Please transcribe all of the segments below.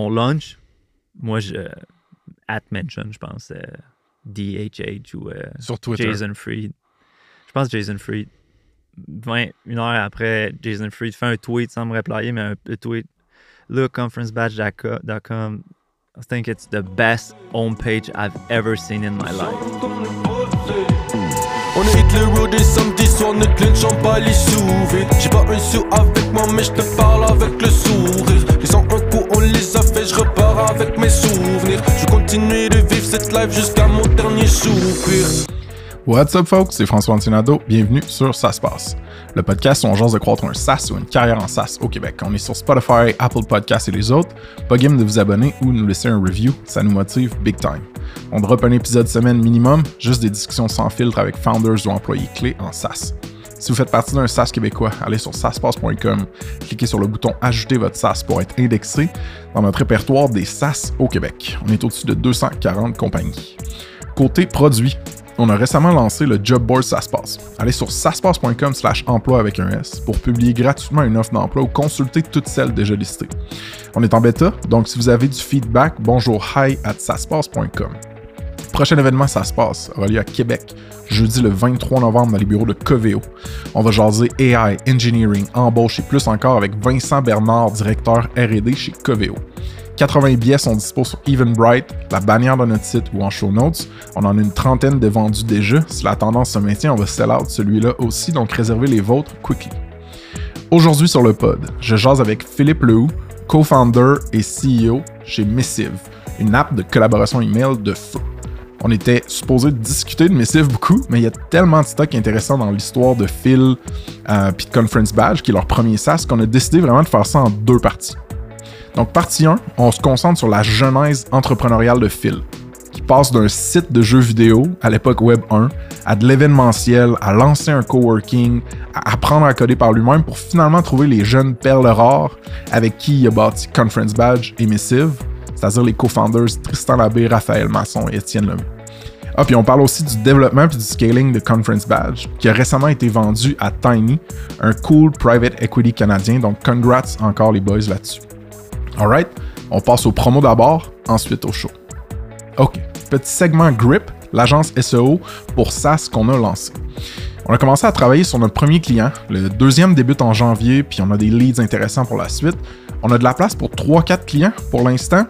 on launch. Moi, je. At mention, je pense. euh, DHH ou euh, Sur Twitter. Jason Fried. Je pense Jason Fried. 20, une heure après, Jason Fried fait un tweet sans me replayer, mais un, un tweet. Look, conferencebadge.com. I think it's the best homepage I've ever seen in my life. On hit le road des samedis soirs, notre lunch en pas les J'ai pas un sou avec moi mais je te parle avec le sourire je repars avec mes souvenirs Je vais continuer de vivre cette jusqu'à mon dernier What's up, folks? C'est François Antinado. Bienvenue sur Ça se passe. Le podcast où on jase de croître un SaaS ou une carrière en SaaS au Québec. On est sur Spotify, Apple Podcasts et les autres. Pas game de vous abonner ou nous laisser un review. Ça nous motive big time. On drop un épisode semaine minimum, juste des discussions sans filtre avec founders ou employés clés en SaaS. Si vous faites partie d'un SaaS québécois, allez sur SaaSpass.com, cliquez sur le bouton Ajouter votre SaaS pour être indexé dans notre répertoire des SaaS au Québec. On est au-dessus de 240 compagnies. Côté produit, on a récemment lancé le Job Board SaaSpass. Allez sur saspass.com slash emploi avec un S pour publier gratuitement une offre d'emploi ou consulter toutes celles déjà listées. On est en bêta, donc si vous avez du feedback, bonjour hi at saspass.com. Prochain événement Ça se passe aura lieu à Québec, jeudi le 23 novembre dans les bureaux de Coveo. On va jaser AI, engineering, embauche et plus encore avec Vincent Bernard, directeur R&D chez Coveo. 80 billets sont dispo sur Eventbrite, la bannière de notre site ou en show notes. On en a une trentaine de vendus déjà. Si la tendance se maintient, on va sell out celui-là aussi, donc réservez les vôtres quickly. Aujourd'hui sur le pod, je jase avec Philippe Lehoux, co-founder et CEO chez Missive, une app de collaboration email de feu. On était supposé discuter de Missive beaucoup, mais il y a tellement de stock intéressant dans l'histoire de Phil euh, puis de Conference Badge, qui est leur premier SaaS, qu'on a décidé vraiment de faire ça en deux parties. Donc, partie 1, on se concentre sur la genèse entrepreneuriale de Phil, qui passe d'un site de jeux vidéo à l'époque Web 1 à de l'événementiel, à lancer un coworking, à apprendre à coder par lui-même pour finalement trouver les jeunes perles rares avec qui il a bâti Conference Badge et Missive, c'est-à-dire les co-founders Tristan Labbé, Raphaël Masson et Étienne Lemay. Ah, puis on parle aussi du développement puis du scaling de Conference Badge, qui a récemment été vendu à Tiny, un cool private equity canadien, donc congrats encore les boys là-dessus. Alright, on passe au promo d'abord, ensuite au show. Ok, petit segment Grip, l'agence SEO pour SaaS qu'on a lancé. On a commencé à travailler sur notre premier client, le deuxième débute en janvier, puis on a des leads intéressants pour la suite. On a de la place pour 3-4 clients pour l'instant,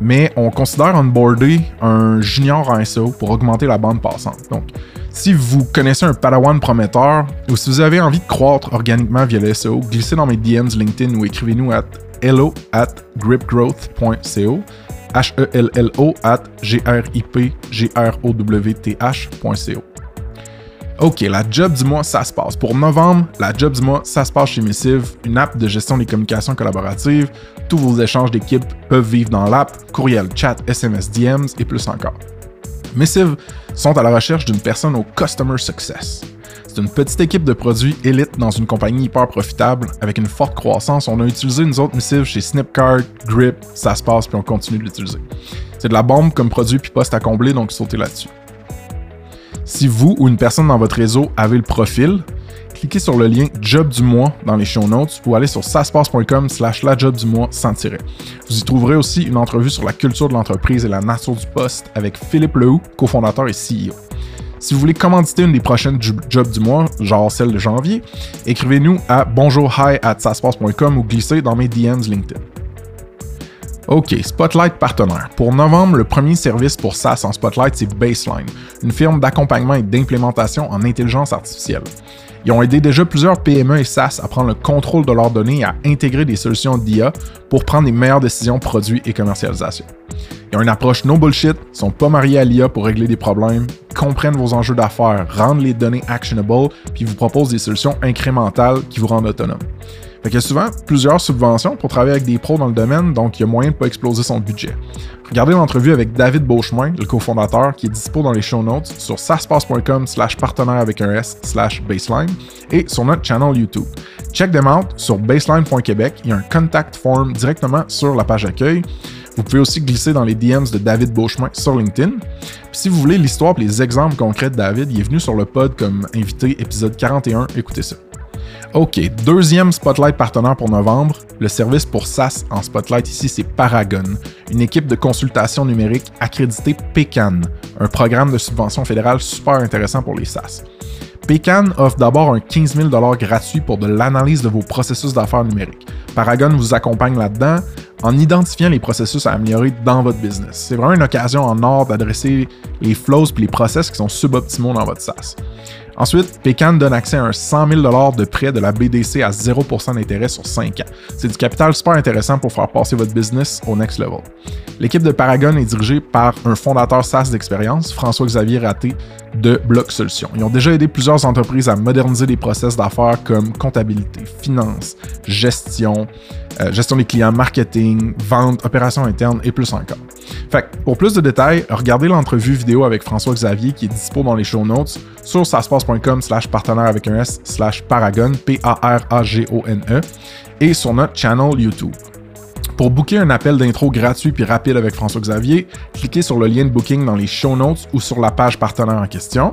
mais on considère onboarder un junior en SEO pour augmenter la bande passante. Donc, si vous connaissez un Padawan prometteur ou si vous avez envie de croître organiquement via le SEO, glissez dans mes DMs LinkedIn ou écrivez-nous à hello at gripgrowth.co H-E-L-L-O at G-R-I-P-G-R-O-W-T-H.co OK, la job du mois, ça se passe. Pour novembre, la job du mois, ça se passe chez Missive, une app de gestion des communications collaboratives. Tous vos échanges d'équipe peuvent vivre dans l'app, courriel, chat, SMS, DMs et plus encore. Missive sont à la recherche d'une personne au Customer Success. C'est une petite équipe de produits élite dans une compagnie hyper profitable avec une forte croissance. On a utilisé nous autres Missive chez Snipcard, Grip, ça se passe, puis on continue de l'utiliser. C'est de la bombe comme produit puis poste à combler, donc sautez là-dessus. Si vous ou une personne dans votre réseau avez le profil, cliquez sur le lien Job du mois dans les show notes ou allez sur saspace.com slash la job du mois sans tirer. Vous y trouverez aussi une entrevue sur la culture de l'entreprise et la nature du poste avec Philippe Lehoux, cofondateur et CEO. Si vous voulez commanditer une des prochaines jobs du mois, genre celle de janvier, écrivez-nous à bonjourhi at saspace.com ou glissez dans mes DMs LinkedIn. OK, Spotlight partenaire. Pour novembre, le premier service pour SaaS en Spotlight, c'est Baseline, une firme d'accompagnement et d'implémentation en intelligence artificielle. Ils ont aidé déjà plusieurs PME et SaaS à prendre le contrôle de leurs données et à intégrer des solutions d'IA pour prendre les meilleures décisions produits et commercialisation. Ils ont une approche no bullshit, sont pas mariés à l'IA pour régler des problèmes, comprennent vos enjeux d'affaires, rendent les données actionable, puis vous proposent des solutions incrémentales qui vous rendent autonome. Fait qu'il y a souvent plusieurs subventions pour travailler avec des pros dans le domaine, donc il y a moyen de pas exploser son budget. Regardez l'entrevue avec David Beauchemin, le cofondateur, qui est dispo dans les show notes sur saspace.com slash partenaire avec un S slash baseline et sur notre channel YouTube. Check them out sur baseline.québec. Il y a un contact form directement sur la page d'accueil. Vous pouvez aussi glisser dans les DMs de David Beauchemin sur LinkedIn. Puis si vous voulez l'histoire et les exemples concrets de David, il est venu sur le pod comme invité épisode 41. Écoutez ça. OK, deuxième Spotlight partenaire pour novembre. Le service pour SaaS en Spotlight ici, c'est Paragon, une équipe de consultation numérique accréditée PECAN, un programme de subvention fédérale super intéressant pour les SaaS. PECAN offre d'abord un 15 000 gratuit pour de l'analyse de vos processus d'affaires numériques. Paragon vous accompagne là-dedans en identifiant les processus à améliorer dans votre business. C'est vraiment une occasion en or d'adresser les flows et les process qui sont suboptimaux dans votre SaaS. Ensuite, Pécan donne accès à un 100 000 de prêt de la BDC à 0% d'intérêt sur 5 ans. C'est du capital super intéressant pour faire passer votre business au next level. L'équipe de Paragon est dirigée par un fondateur SaaS d'expérience, François-Xavier Raté de Block Solutions. Ils ont déjà aidé plusieurs entreprises à moderniser des process d'affaires comme comptabilité, finance, gestion, euh, gestion des clients, marketing, vente, opérations internes et plus encore. Fait pour plus de détails, regardez l'entrevue vidéo avec François Xavier qui est dispo dans les show notes sur saspace.com slash partenaire avec un S slash paragon, P-A-R-A-G-O-N-E, et sur notre channel YouTube. Pour booker un appel d'intro gratuit puis rapide avec François Xavier, cliquez sur le lien de booking dans les show notes ou sur la page partenaire en question.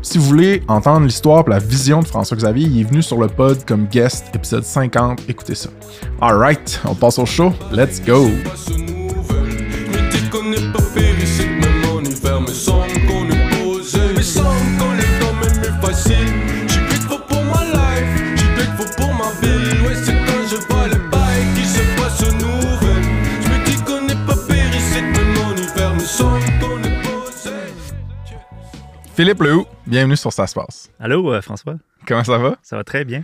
Si vous voulez entendre l'histoire et la vision de François Xavier, il est venu sur le pod comme guest, épisode 50. Écoutez ça. Alright, on passe au show. Let's go! Philippe Lehou, bienvenue sur Ça se passe. Allô, euh, François? Comment ça va? Ça va très bien.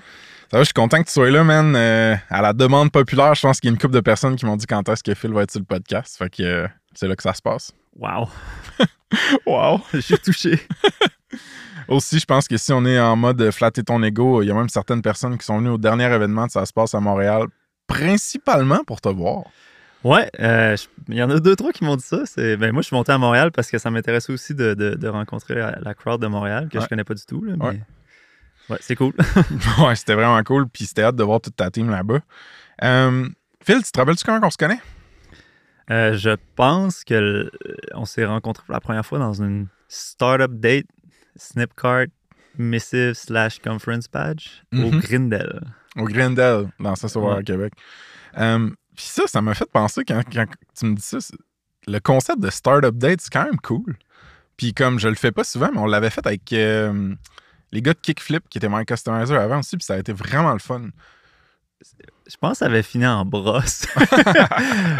Ça va, je suis content que tu sois là, man. Euh, à la demande populaire, je pense qu'il y a une couple de personnes qui m'ont dit quand est-ce que Phil va être sur le podcast. Fait que euh, c'est là que ça se passe. Wow. wow. Je suis touché. Aussi, je pense que si on est en mode flatter ton ego, il y a même certaines personnes qui sont venues au dernier événement de Ça se passe à Montréal, principalement pour te voir. Ouais, euh, il y en a deux, trois qui m'ont dit ça. Ben, moi, je suis monté à Montréal parce que ça m'intéressait aussi de, rencontrer la, crowd de Montréal, que je connais pas du tout. mais... ouais. c'est cool. ouais, c'était vraiment cool. Puis c'était hâte de voir toute ta team là-bas. Euh, Phil, tu te rappelles-tu comment on se connaît? Euh, je pense que on s'est rencontrés pour la première fois dans une startup date, Snipcart Missive slash Conference Badge au mm-hmm. Grindel. Au Grindel, dans ça, ouais. à Québec. Puis ça, ça m'a fait penser quand, tu me dis ça, le concept de startup date, c'est quand même cool. Puis comme je le fais pas souvent, mais on l'avait fait avec euh, les gars de Kickflip qui étaient My Customizer avant aussi, puis ça a été vraiment le fun. Je pense que ça avait fini en brosse.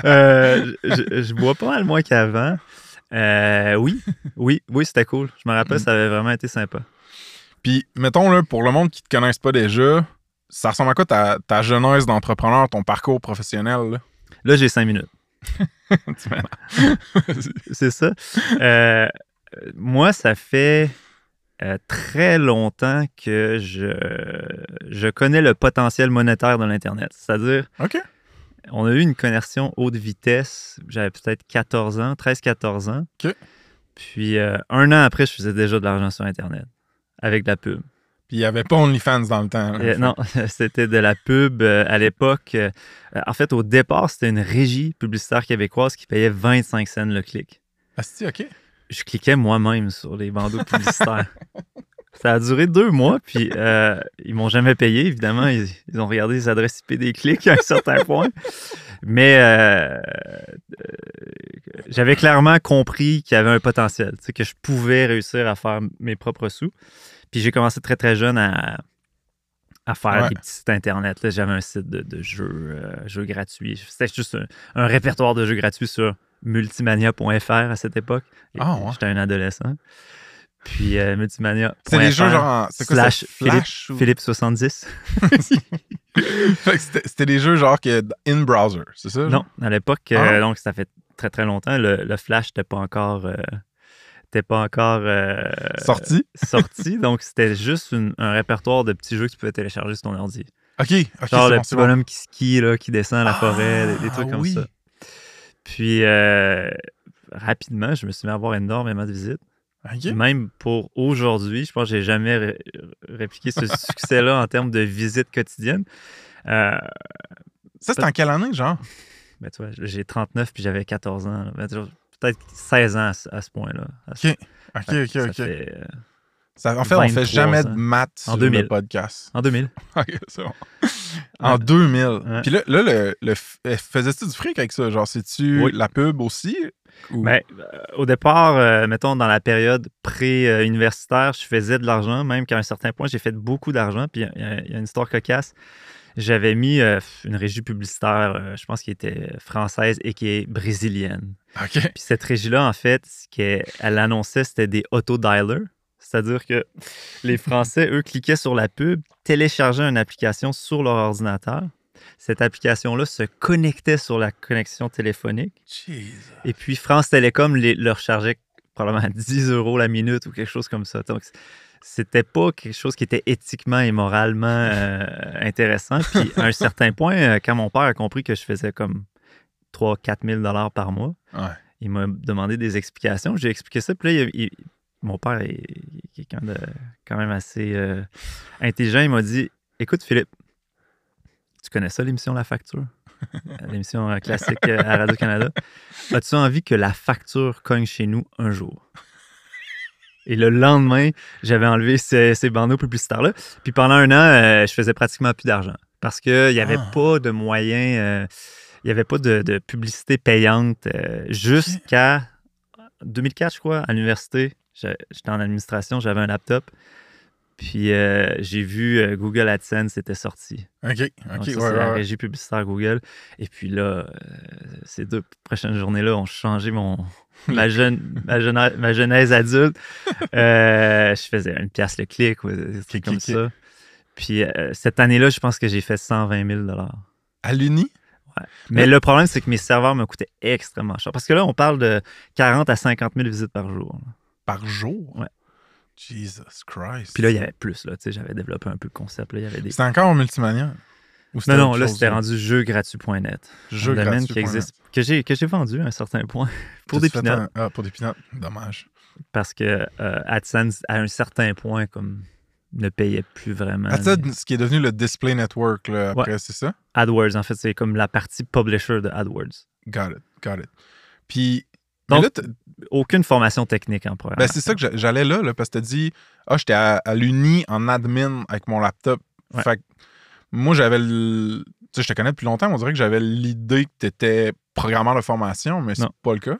Euh, je, bois pas mal moins qu'avant. Euh, oui, oui, oui, c'était cool. Je me rappelle, mm. ça avait vraiment été sympa. Puis, mettons, là, pour le monde qui te connaisse pas déjà, ça ressemble à quoi ta, ta genèse d'entrepreneur, ton parcours professionnel? Là, j'ai cinq minutes. c'est ça. Euh, moi, ça fait euh, très longtemps que je, je connais le potentiel monétaire de l'Internet. C'est-à-dire, on a eu une connexion haute vitesse, j'avais peut-être 14 ans, 13-14 ans. Puis euh, un an après, je faisais déjà de l'argent sur Internet avec de la pub. Puis il n'y avait pas OnlyFans dans le temps. Euh, non, c'était de la pub euh, à l'époque. Euh, en fait, au départ, c'était une régie publicitaire québécoise qui payait 25 cents le clic. Ah, c'est OK. Je cliquais moi-même sur les bandeaux publicitaires. Ça a duré deux mois, puis ils m'ont jamais payé, évidemment. Ils, ont regardé les adresses IP des clics à un certain point. Mais j'avais clairement compris qu'il y avait un potentiel, que je pouvais réussir à faire mes propres sous. Puis j'ai commencé très, très jeune à, à faire des petits sites Internet. J'avais un site de, jeux, euh, jeux gratuits. C'était juste un, répertoire de jeux gratuits sur multimania.fr à cette époque. Ah, J'étais un adolescent. Puis euh, multimania. C'est des jeux genre. Slash Philippe, 70. C'était des jeux genre que in browser, c'est ça? Non, à l'époque, euh, ah. donc ça fait très très longtemps. Le, Flash n'était pas encore n'était pas encore euh, sorti? sorti. donc, c'était juste un répertoire de petits jeux que tu pouvais télécharger sur ton ordi. OK. Genre le petit bonhomme qui skie, là, qui descend à la forêt, des, trucs comme ça. Puis, euh, rapidement, je me suis mis à avoir énormément de visites. Même pour aujourd'hui, je pense que j'ai jamais répliqué ce succès-là en termes de visites quotidiennes. Euh, ça, c'est en quelle année, genre? Ben, tu vois, j'ai 39 puis j'avais 14 ans. Ben, peut-être 16 ans à, ce point-là. OK. OK, OK, OK. Euh, Ça, en fait, on fait 23 jamais de maths En sur 2000. le podcast. En 2000. Ok, c'est bon. En 2000. Ouais. Puis là, là, le, eh, faisais-tu du fric avec ça? Genre, c'est-tu Oui. la pub aussi? Ou- Ben, euh, au départ, euh, mettons, dans la période pré-universitaire, je faisais de l'argent, même qu'à un certain point, j'ai fait beaucoup d'argent. Puis il y, y a une histoire cocasse. J'avais mis euh, une régie publicitaire, euh, je pense, qui était française et qui est brésilienne. Puis cette régie-là, en fait, ce qu'elle elle annonçait, c'était des auto-dialers. C'est-à-dire que les Français, eux, cliquaient sur la pub, téléchargeaient une application sur leur ordinateur. Cette application-là se connectait sur la connexion téléphonique. Jesus. Et puis France Télécom les- leur chargeait probablement 10 euros la minute ou quelque chose comme ça. Donc, c'était pas quelque chose qui était éthiquement et moralement euh, intéressant. Puis à un certain point, euh, quand mon père a compris que je faisais comme 3-4 000 dollars par mois, Ouais. il m'a demandé des explications. J'ai expliqué ça. Puis là, il- il- mon père est quelqu'un de quand même assez euh, intelligent. Il m'a dit Écoute, Philippe, tu connais ça, l'émission La Facture? L'émission classique à Radio-Canada. As-tu envie que la facture cogne chez nous un jour? Et le lendemain, j'avais enlevé ces, ces bandeaux publicitaires-là. Puis pendant un an, euh, je faisais pratiquement plus d'argent parce qu'il n'y avait Ah. pas de moyens. euh, il n'y avait pas de, de publicité payante euh, jusqu'à 2004, je crois, à l'université. J'étais en administration, j'avais un laptop. Puis euh, j'ai vu euh, Google AdSense était sorti. OK. Donc, OK. ça, ouais, c'est ouais, la ouais. régie publicitaire Google. Et puis là, euh, ces deux prochaines journées-là ont changé mon, ma, jeune, ma, jeune- ma genèse adulte. Je faisais une pièce le clic ou des trucs comme clic, ça. Puis cette année-là, je pense que j'ai fait 120 000 À l'Uni? Mais Mais- le problème, c'est que mes serveurs me coûtaient extrêmement cher. Parce que là, on parle de 40 à 50 000 visites par jour. Par jour? Ouais. Jesus Christ. Puis là, il y avait plus. Là, Tu sais, J'avais développé un peu le concept. Là, il y avait des... C'était encore Multimania? Ou Non, non, là, c'était rendu jeugratuit.net. Jeu un domaine gratuit qui existe, que j'ai, que j'ai vendu à un certain point pour des peanuts. un- Ah, pour des peanuts. Dommage. Parce que euh, AdSense, à un certain point, comme ne payait plus vraiment. Ça, ce qui est devenu le Display Network, là, après, c'est ça? AdWords, en fait, c'est comme la partie publisher de AdWords. Got it, got it. Puis, Donc, là, Aucune formation technique en programme. ben, c'est ça que j'a- j'allais là, là, parce que t'as dit, ah, j'étais à, à l'Uni en admin avec mon laptop. Ouais. Fait que moi, j'avais le. Tu sais, je te connais depuis longtemps, on dirait que j'avais l'idée que t'étais programmeur de formation, mais c'est pas le cas.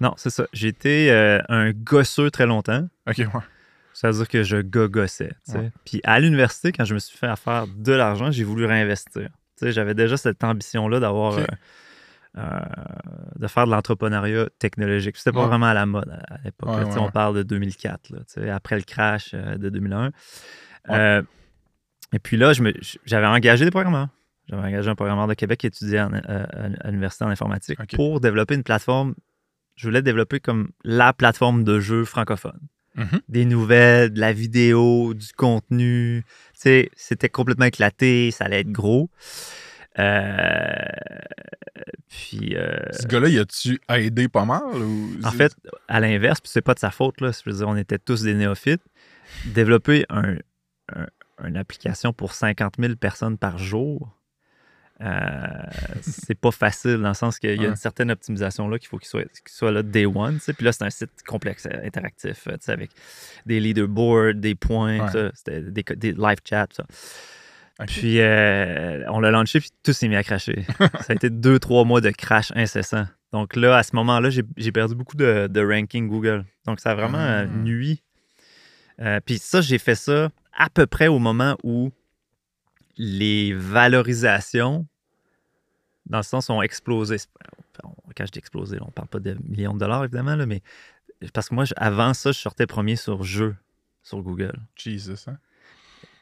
Non, c'est ça. Été euh, un gosseux très longtemps. Ok, ouais. Ça veut dire que je gogossais. tu. Ouais. Puis à l'université, quand je me suis fait faire de l'argent, j'ai voulu réinvestir. Tu sais, J'avais déjà cette ambition-là d'avoir. Euh, de faire de l'entrepreneuriat technologique. C'était pas Ouais. vraiment à la mode à, l'époque. Ouais, ouais, on parle de 2004, là, tu sais, après le crash euh, de 2001. Ouais. Euh, et puis là, j'avais engagé des programmeurs. J'avais engagé un programmeur de Québec qui étudiait en- euh, à l'université en informatique pour développer une plateforme. Je voulais développer comme la plateforme de jeux francophone Mhm. des nouvelles, de la vidéo, du contenu. C'était complètement éclaté, ça allait être gros. Euh, puis, euh, Ce gars-là, y a-tu aidé pas mal? Ou... en fait, à l'inverse, puis c'est pas de sa faute, là, je veux dire, on était tous des néophytes. Développer un, un- une application pour 50 000 personnes par jour, euh, c'est pas facile dans le sens qu'il y a une certaine optimisation là qu'il faut qu'il soit, qu'il soit là day one. tu sais. Puis là, c'est un site complexe, interactif, tu sais, avec des leaderboards, des points, Ouais. ça, des, des live chats. ça. Puis euh, on l'a lancé, puis tout s'est mis à cracher. ça a été deux, trois mois de crash incessant. Donc là, à ce moment-là, j'ai perdu beaucoup de, de ranking Google. Donc ça a vraiment euh, Ah. nui. Euh, puis ça, j'ai fait ça à peu près au moment où les valorisations, dans le sens, ont explosé. Quand je dis explosé, on parle pas de millions de dollars, évidemment, là, mais parce que moi, avant ça, je sortais premier sur jeu sur Google. Jesus, hein?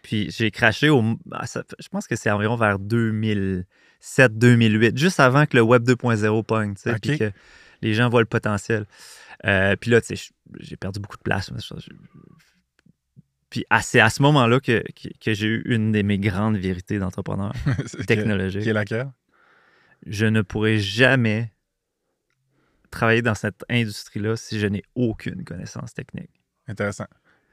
Puis j'ai craché au. ah, je pense que c'est environ vers 2007-2008, juste avant que le Web 2.0 pogne, tu sais, puis que les gens voient le potentiel. Euh, puis là, tu sais, j'ai perdu beaucoup de place. Puis c'est à ce moment-là que, que, que j'ai eu une de mes grandes vérités d'entrepreneur technologique. Qui est laquelle? Je ne pourrai jamais travailler dans cette industrie-là si je n'ai aucune connaissance technique. Intéressant.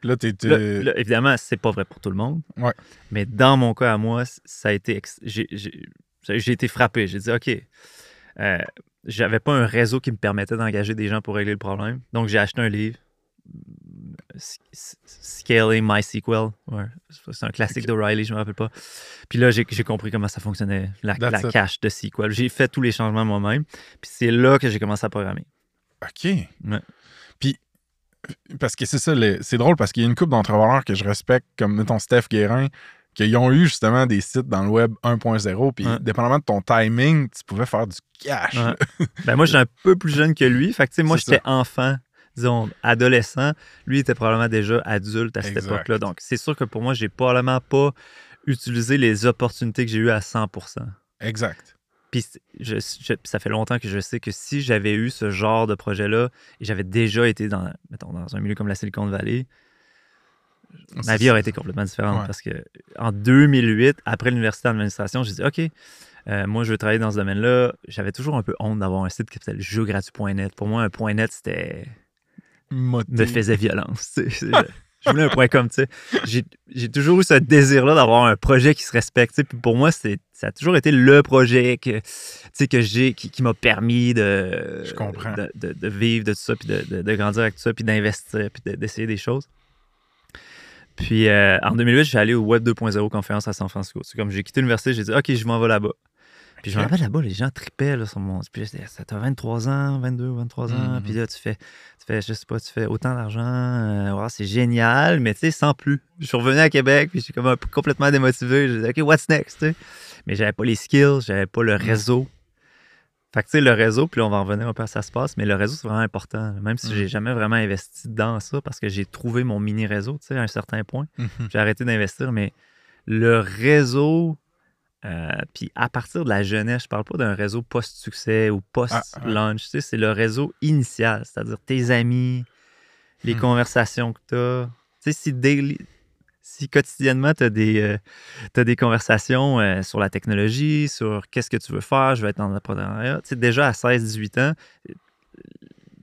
Là, t'es. t'es- Là, là, évidemment, c'est pas vrai pour tout le monde. Ouais. Mais dans mon cas à moi, ça a été. ex- J'ai j'ai- j'ai été frappé. J'ai dit, OK, euh, j'avais pas un réseau qui me permettait d'engager des gens pour régler le problème. Donc, j'ai acheté un livre. s- s- scaler MySQL. Ouais, c'est un classique d'O'Reilly, je me rappelle pas. Puis là, j'ai j'ai compris comment ça fonctionnait, la, la cache de SQL. J'ai fait tous les changements moi-même. Puis c'est là que j'ai commencé à programmer. OK. Ouais. Puis, parce que c'est ça, c'est drôle parce qu'il y a une couple d'entrepreneurs que je respecte, comme mettons Steph Guérin, qui ont eu justement des sites dans le web 1.0. Puis, Ouais. dépendamment de ton timing, tu pouvais faire du cash. Ouais. Ben moi, j'étais un peu plus jeune que lui. Fait que, tu sais, moi, j'étais enfant, disons, adolescent. Lui était probablement déjà adulte à cette époque-là. Donc, c'est sûr que pour moi, j'ai probablement pas utilisé les opportunités que j'ai eues à 100% Exact. Puis je, je- ça fait longtemps que je sais que si j'avais eu ce genre de projet-là et j'avais déjà été dans, mettons, dans un milieu comme la Silicon Valley, ma C'est- vie aurait été complètement différente Ouais. parce que en 2008, après l'université d'administration, j'ai dit OK, euh, moi je veux travailler dans ce domaine-là. J'avais toujours un peu honte d'avoir un site qui s'appelait jeugratuit.net. Pour moi, un point .net c'était me faisait violence. je, voulais un point com, tu sais. J'ai, toujours eu ce désir-là d'avoir un projet qui se respecte. tu sais. Puis pour moi, c'est, ça a toujours été le projet que, tu sais, que j'ai, qui, qui m'a permis de, Je comprends. de, de- de vivre de tout ça, puis de, de- grandir avec tout ça, puis d'investir, puis de- d'essayer des choses. Puis euh, en 2008, je suis allé au Web 2.0 conférence à San Francisco. C'est comme j'ai quitté l'université, j'ai dit OK, je m'en vais là-bas. Puis je me rappelle là-bas, les gens tripaient là, sur mon. Puis t'as 23 ans, 22, 23 ans. Mhm. Puis là, tu fais, tu fais, je sais pas, tu fais autant d'argent. euh, c'est génial, mais tu sais, sans plus. Je suis revenu à Québec, puis j'étais comme un peu complètement démotivé. J'ai dit OK, what's next? tu sais? Mais j'avais pas les skills, j'avais pas le réseau. Fait que tu sais, le réseau, puis là, on va en revenir un peu à ça se passe, mais le réseau, c'est vraiment important. Même si Mhm. j'ai jamais vraiment investi dans ça, parce que j'ai trouvé mon mini réseau, tu sais, à un certain point. J'ai arrêté d'investir, mais le réseau, euh, puis à partir de la jeunesse, je parle pas d'un réseau post-succès ou post-launch, tu sais, c'est le réseau initial, c'est-à-dire tes amis, les Hmm. conversations que tu as. Tu sais, si, daily- si quotidiennement tu as, des des conversations euh, sur la technologie, sur qu'est-ce que tu veux faire, je veux être dans l'entrepreneuriat, tu sais, déjà à 16-18 ans,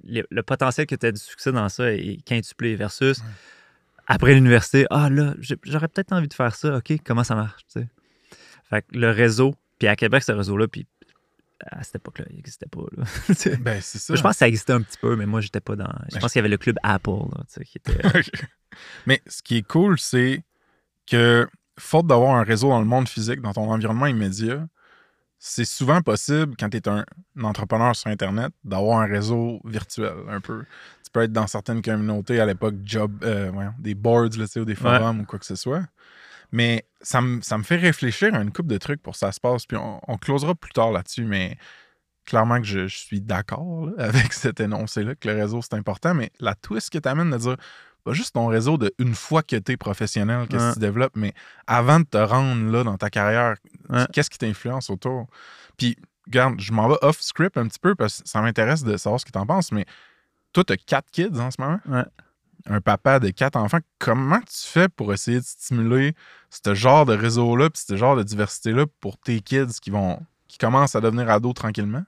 le, le potentiel que tu as du succès dans ça est quintuplé versus après l'université, ah là, j'aurais peut-être envie de faire ça, OK, comment ça marche, tu sais? Fait que le réseau, puis à Québec, ce réseau-là, puis à cette époque-là, il n'existait pas. Là. Ben, c'est ça. je pense que ça existait un petit peu, mais moi, j'étais pas dans. Je Ben, pense qu'il y avait le club Apple, là, tu sais, qui était. OK. Mais ce qui est cool, c'est que, faute d'avoir un réseau dans le monde physique, dans ton environnement immédiat, c'est souvent possible, quand tu es un, entrepreneur sur Internet, d'avoir un réseau virtuel, un peu. Tu peux être dans certaines communautés à l'époque, job, euh, des boards là, tu sais, ou des forums ou quoi que ce soit. Mais ça me, ça me fait réfléchir à une couple de trucs pour ça se passe. Puis on, on closera plus tard là-dessus, mais clairement que je, je suis d'accord avec cet énoncé-là, que le réseau, c'est important. Mais la twist que tu amènes de dire, pas juste ton réseau de une fois que tu es professionnel, qu'est-ce Ouais. que tu développes, mais avant de te rendre là dans ta carrière, Ouais. qu'est-ce qui t'influence autour? Puis, regarde, je m'en vais off-script un petit peu parce que ça m'intéresse de savoir ce que tu en penses, mais toi, tu as quatre kids en ce moment? Ouais. Un papa de quatre enfants. Comment tu fais pour essayer de stimuler ce genre de réseau-là puis ce genre de diversité-là pour tes kids qui vont qui commencent à devenir ados tranquillement?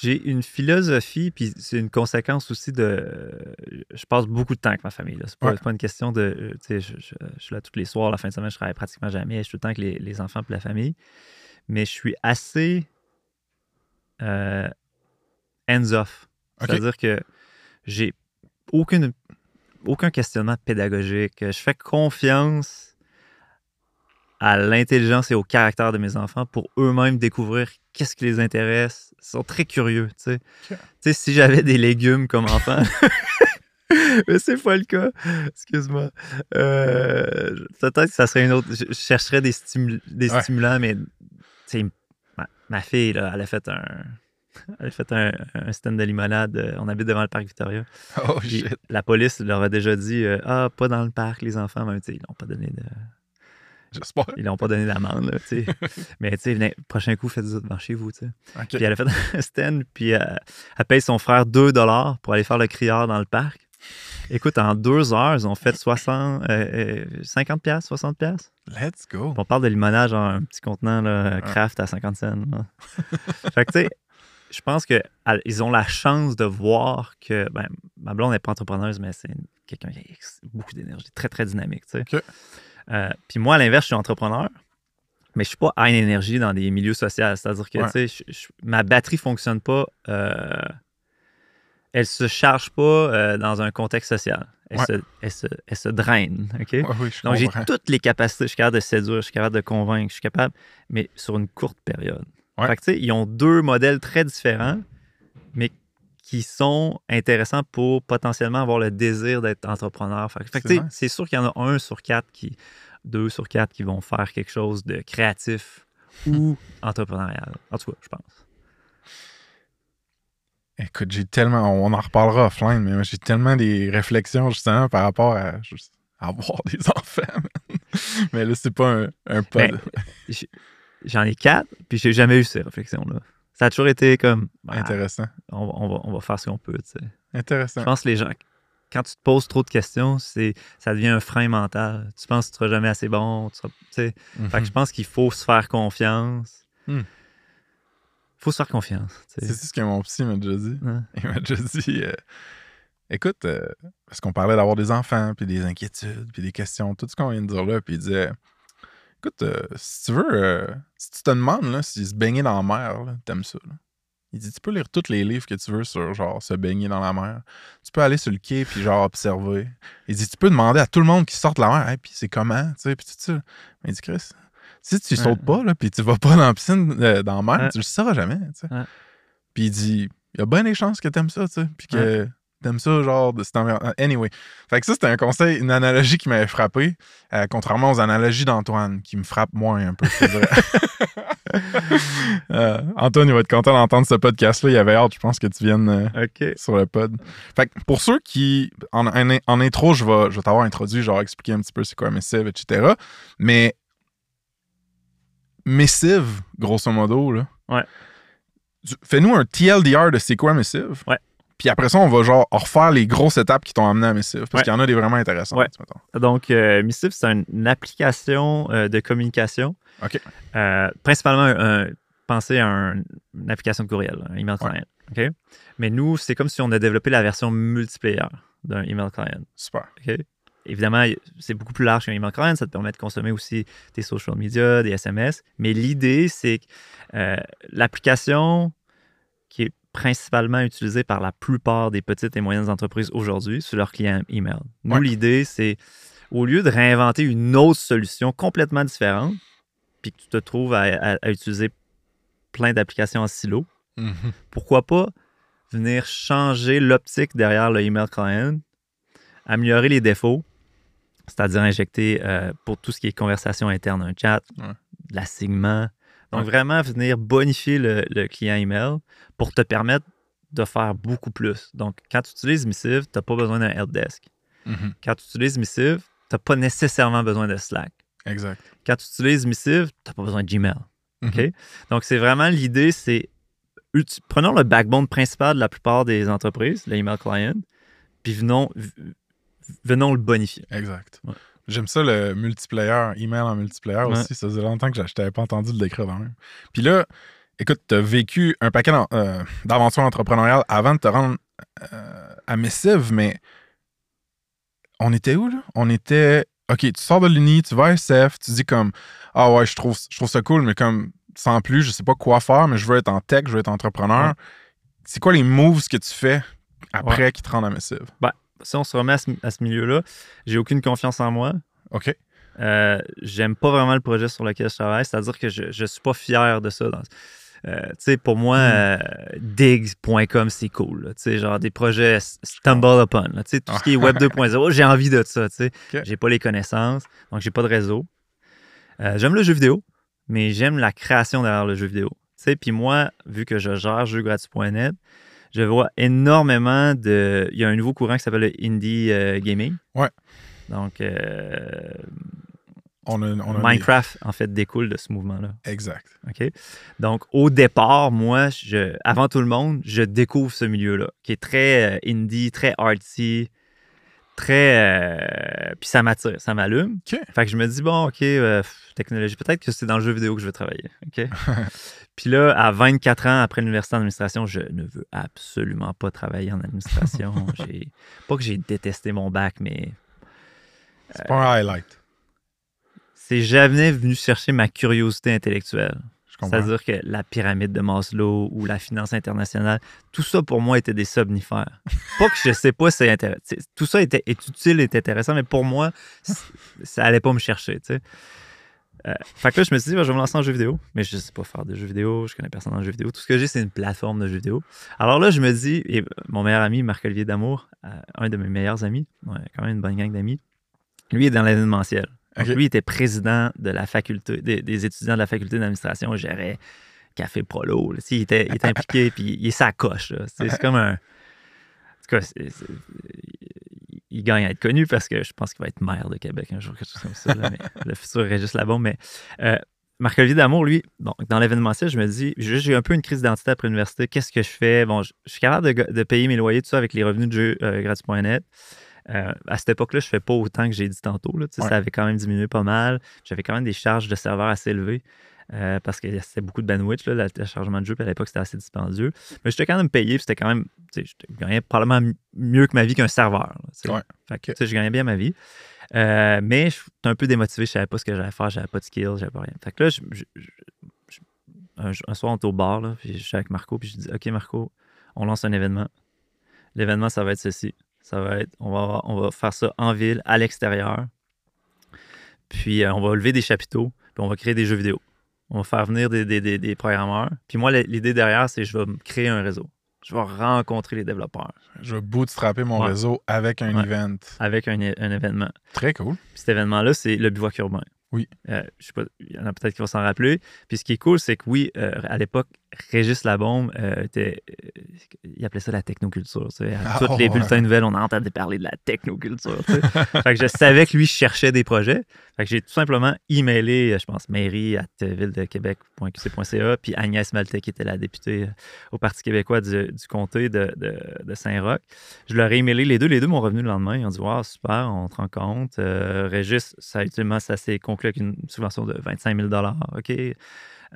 J'ai une philosophie, puis c'est une conséquence aussi de. Je passe beaucoup de temps avec ma famille. C'est pas, Ouais. pas une question de. euh, Tu sais, je, je- je suis là tous les soirs, la fin de semaine, je travaille pratiquement jamais. Je suis tout le temps avec les, les enfants et la famille. Mais je suis assez euh, hands-off. C'est-à-dire que j'ai aucune, aucun questionnement pédagogique. Je fais confiance à l'intelligence et au caractère de mes enfants pour eux-mêmes découvrir qu'est-ce qui les intéresse. Ils sont très curieux, tu sais. Tu sais, si j'avais des légumes comme enfant, mais c'est pas le cas. Excuse-moi. Euh, Peut-être que ça serait une autre. Je, chercherais des, stimul- des Ouais. stimulants, mais ma, ma fille, là, elle a fait un. Elle a fait un, un stand de limonade. euh, On habite devant le parc Victoria. Oh shit. la police leur a déjà dit euh, Ah, pas dans le parc, les enfants. Même, ils n'ont pas donné de. J'espère. Ils n'ont pas donné d'amende, là, tu sais. Mais tu sais, venez, prochain coup, faites ça devant chez vous, tu sais. OK. Puis elle a fait un stand, puis euh, elle paye son frère 2 dollars pour aller faire le criard dans le parc. Écoute, en deux heures, ils ont fait 60, euh, euh, 50 pièces, 60 pièces. Let's go. On parle de limonade, genre un petit contenant là, craft à 50 cents. là. fait que tu sais, je pense qu'ils ont la chance de voir que, ben, ma blonde n'est pas entrepreneuse, mais c'est une- quelqu'un qui a beaucoup d'énergie, très, très dynamique, tu sais. Euh, puis moi, à l'inverse, je suis entrepreneur, mais je suis pas high énergie dans des milieux sociaux. C'est-à-dire que, Ouais. tu sais, je- je- ma batterie fonctionne pas. euh, elle se charge pas euh, dans un contexte social. elle, Ouais. se, elle, se, elle se draine. Ouais, oui, Donc, j'ai toutes les capacités. Je suis capable de séduire, je suis capable de convaincre, je suis capable, mais sur une courte période. Ouais. Fait que, ils ont deux modèles très différents, mais qui sont intéressants pour potentiellement avoir le désir d'être entrepreneur. Fait, que- fait que, C'est sûr qu'il y en a un sur quatre qui, deux sur quatre qui vont faire quelque chose de créatif ou entrepreneurial. En tout cas, je pense. Écoute, j'ai tellement. On en reparlera offline, mais j'ai tellement des réflexions justement par rapport à juste avoir des enfants. mais là, c'est pas un, un pod. Ben, J'en ai quatre, puis j'ai jamais eu ces réflexions-là. Ça a toujours été comme, ah, Intéressant. on, va- on va, on va faire ce qu'on peut, tu sais. Intéressant. Je pense que les gens, quand tu te poses trop de questions, c'est, ça devient un frein mental. Tu penses que tu seras jamais assez bon. Tu seras- tu sais. Fait que je pense qu'il faut se faire confiance. Hmm. faut se faire confiance. tu sais. C'est ce que mon psy m'a déjà dit. Ouais. Il m'a déjà dit euh, écoute, euh, parce qu'on parlait d'avoir des enfants, puis des inquiétudes, puis des questions, tout ce qu'on vient de dire là, puis il disait écoute, euh, si tu veux, euh, si tu te demandes là, si se baigner dans la mer, là, t'aimes ça. là. Il dit tu peux lire tous les livres que tu veux sur genre se baigner dans la mer. Tu peux aller sur le quai puis genre observer. Il dit tu peux demander à tout le monde qui sort de la mer, Hey, puis c'est comment, tu sais, puis tout ça. Mais il dit Chris, si tu Ouais. sautes pas là, puis tu vas pas dans la piscine, euh, dans la mer, Ouais. tu le sauras jamais, tu sais. Ouais. Puis il dit il y a bien des chances que t'aimes ça, tu sais, puis que t'aimes ça genre de cet environnement. Anyway, fait que ça c'était un conseil, une analogie qui m'avait frappé, euh, contrairement aux analogies d'Antoine qui me frappent moins un peu. je te dirais. Euh, Antoine, il va être content d'entendre ce podcast-là. Il avait hâte, je pense, que tu viennes euh, sur le pod. Fait que pour ceux qui. En, en- en intro, je vais, je vais t'avoir introduit, genre expliquer un petit peu c'est quoi Missive, etc. Mais. Missive, grosso modo, là. Ouais. Fais-nous un TLDR de c'est quoi Missive? Ouais. Puis après ça, on va genre refaire les grosses étapes qui t'ont amené à Missive. Parce Ouais. qu'il y en a des vraiment intéressantes. Ouais. Donc, euh, Missive, c'est une, application euh, de communication. OK. Euh, principalement, un- pensez à un- une application de courriel, un email Ouais. client. OK? Mais nous, c'est comme si on a développé la version multiplayer d'un email client. Super. OK? Évidemment, c'est beaucoup plus large qu'un email client. Ça te permet de consommer aussi tes social media, des SMS. Mais l'idée, c'est que euh, l'application qui est principalement utilisée par la plupart des petites et moyennes entreprises aujourd'hui sur leur client email. Nous, Ouais. l'idée, c'est au lieu de réinventer une autre solution complètement différente, puis que tu te trouves à, à- à utiliser plein d'applications en silo, Mhm. pourquoi pas venir changer l'optique derrière le email client, améliorer les défauts, c'est-à-dire injecter euh, pour tout ce qui est conversation interne un chat, Ouais. de. Donc Ouais. vraiment venir bonifier le, le client email pour te permettre de faire beaucoup plus. Donc quand tu utilises Missive, tu n'as pas besoin d'un helpdesk. Mhm. Quand tu utilises Missive, tu n'as pas nécessairement besoin de Slack. Exact. Quand tu utilises Missive, tu n'as pas besoin de Gmail. OK? Mhm. Donc, c'est vraiment l'idée, c'est prenons le backbone principal de la plupart des entreprises, l'email client, puis venons, venons le bonifier. Exact. Ouais. J'aime ça le multiplayer, email en multiplayer Ouais. aussi. Ça faisait longtemps que je t'avais pas entendu le décrire dans même. Puis là, écoute, tu as vécu un paquet euh, d'aventures entrepreneuriales avant de te rendre euh, à Missive, mais on était où là? On était. OK, tu sors de l'Uni, tu vas à SF, tu dis comme Ah ouais, je trouve, je trouve ça cool, mais comme sans plus, je sais pas quoi faire, mais je veux être en tech, je veux être entrepreneur. Ouais. C'est quoi les moves que tu fais après qui te rendent à Missive? Si on se remet à ce, milieu-là, j'ai aucune confiance en moi. OK. Euh, J'aime pas vraiment le projet sur lequel je travaille, c'est-à-dire que je, je suis pas fier de ça. dans- euh, tu sais, pour moi, Hmm. euh, Digs.com, c'est cool. Tu sais, genre des projets stumble upon. Tu sais, tout ce qui est Web 2.0, j'ai envie de ça. Tu sais. J'ai pas les connaissances, donc j'ai pas de réseau. Euh, j'aime le jeu vidéo, mais j'aime la création derrière le jeu vidéo. Tu sais, puis moi, vu que je gère jeuxgratis.net, je vois énormément de. Il y a un nouveau courant qui s'appelle le indie euh, gaming. Ouais. Donc, euh, On a, on a Minecraft, en fait, découle de ce mouvement-là. Exact. OK? Donc, au départ, moi, je, avant tout le monde, je découvre ce milieu-là, qui est très euh, indie, très artsy, très. euh, puis ça m'attire, ça m'allume. Fait que je me dis, bon, OK, euh, technologie, peut-être que c'est dans le jeu vidéo que je veux travailler. OK? puis là, à 24 ans après l'université en administration, je ne veux absolument pas travailler en administration. J'ai- pas que j'ai détesté mon bac, mais C'est pas un highlight. c'est jamais venu chercher ma curiosité intellectuelle. C'est-à-dire que la pyramide de Maslow ou la finance internationale, tout ça pour moi était des somnifères. pas que je sais pas si c'est intéressant. Tout ça était, est utile, est intéressant, mais pour moi, ça allait pas me chercher. tu sais. Euh, fait que là, je me suis dit, ben, je vais me lancer en jeu vidéo. Mais je sais pas faire de jeux vidéo, je connais personne en jeu vidéo. Tout ce que j'ai, c'est une plateforme de jeux vidéo. Alors là, je me dis, et mon meilleur ami, Marc-Olivier Damour, euh, un de mes meilleurs amis, ouais, quand même une bonne gang d'amis, lui est dans l'événementiel. Donc. Lui était président de la faculté, des, des étudiants de la faculté d'administration. Gérait Café Prolo. là. Il était, il était impliqué, puis il est sa coche. là. C'est comme un. En tout cas, il gagne à être connu parce que je pense qu'il va être maire de Québec un jour, quelque chose comme ça. là, mais le futur est juste là-bas. Mais euh, Marc-Olivier Damour, lui, bon, dans l'événementiel, je me dis, j'ai un peu une crise d'identité après l'université. Qu'est-ce que je fais? Bon, je, je suis capable de payer mes loyers, tout ça, avec les revenus de jeu euh, gratuit.net. Euh, à cette époque-là, je fais pas autant que j'ai dit tantôt. Là, Ouais. Ça avait quand même diminué pas mal. J'avais quand même des charges de serveur assez élevées. euh, parce que c'était beaucoup de bandwidth, là, le, chargement de jeu, puis à l'époque, c'était assez dispendieux. Mais j'étais quand même payé, puis c'était quand même, je gagnais probablement mieux que ma vie qu'un serveur. là. Ouais. Fait que, je gagnais bien ma vie. Euh, mais je suis un peu démotivé, je savais pas ce que j'allais faire, j'avais pas de skills, j'avais pas rien. Fait que là, je- je- je- je- un, un soir, on était au bar, là, puis je suis avec Marco, puis je dis Ok, Marco, on lance un événement. L'événement, ça va être ceci. Ça va être, on va, on va faire ça en ville, à l'extérieur. Puis euh, on va lever des chapiteaux, puis on va créer des jeux vidéo. On va faire venir des, des- des- des programmeurs. Puis moi, l'idée derrière, c'est que je vais créer un réseau. Je vais rencontrer les développeurs Je vais bootstrapper mon Ouais. réseau avec un Ouais. event. avec un événement. Très cool. Puis cet événement-là, c'est le bivouac urbain. Oui. Euh, je sais pas, il y en a peut-être qui vont s'en rappeler. Puis ce qui est cool, c'est que oui, euh, à l'époque, Régis Labombe euh, était. euh, il appelait ça la technoculture. tu sais. Ah, tous les ouais. bulletins de nouvelles, on entendait parler de la technoculture. tu sais. fait que je savais que lui cherchait des projets. Fait que j'ai tout simplement emailé, euh, je pense, mairie à ville-de-québec.qc.ca, puis Agnès Maltais, qui était la députée au Parti québécois du, du comté de, de- de Saint-Roch. Je leur ai emailé les deux. Les deux m'ont revenu le lendemain. Ils ont dit Wow, super, on te rend compte. Euh, Régis, ça, ça s'est conclu avec une subvention de 25 000 OK.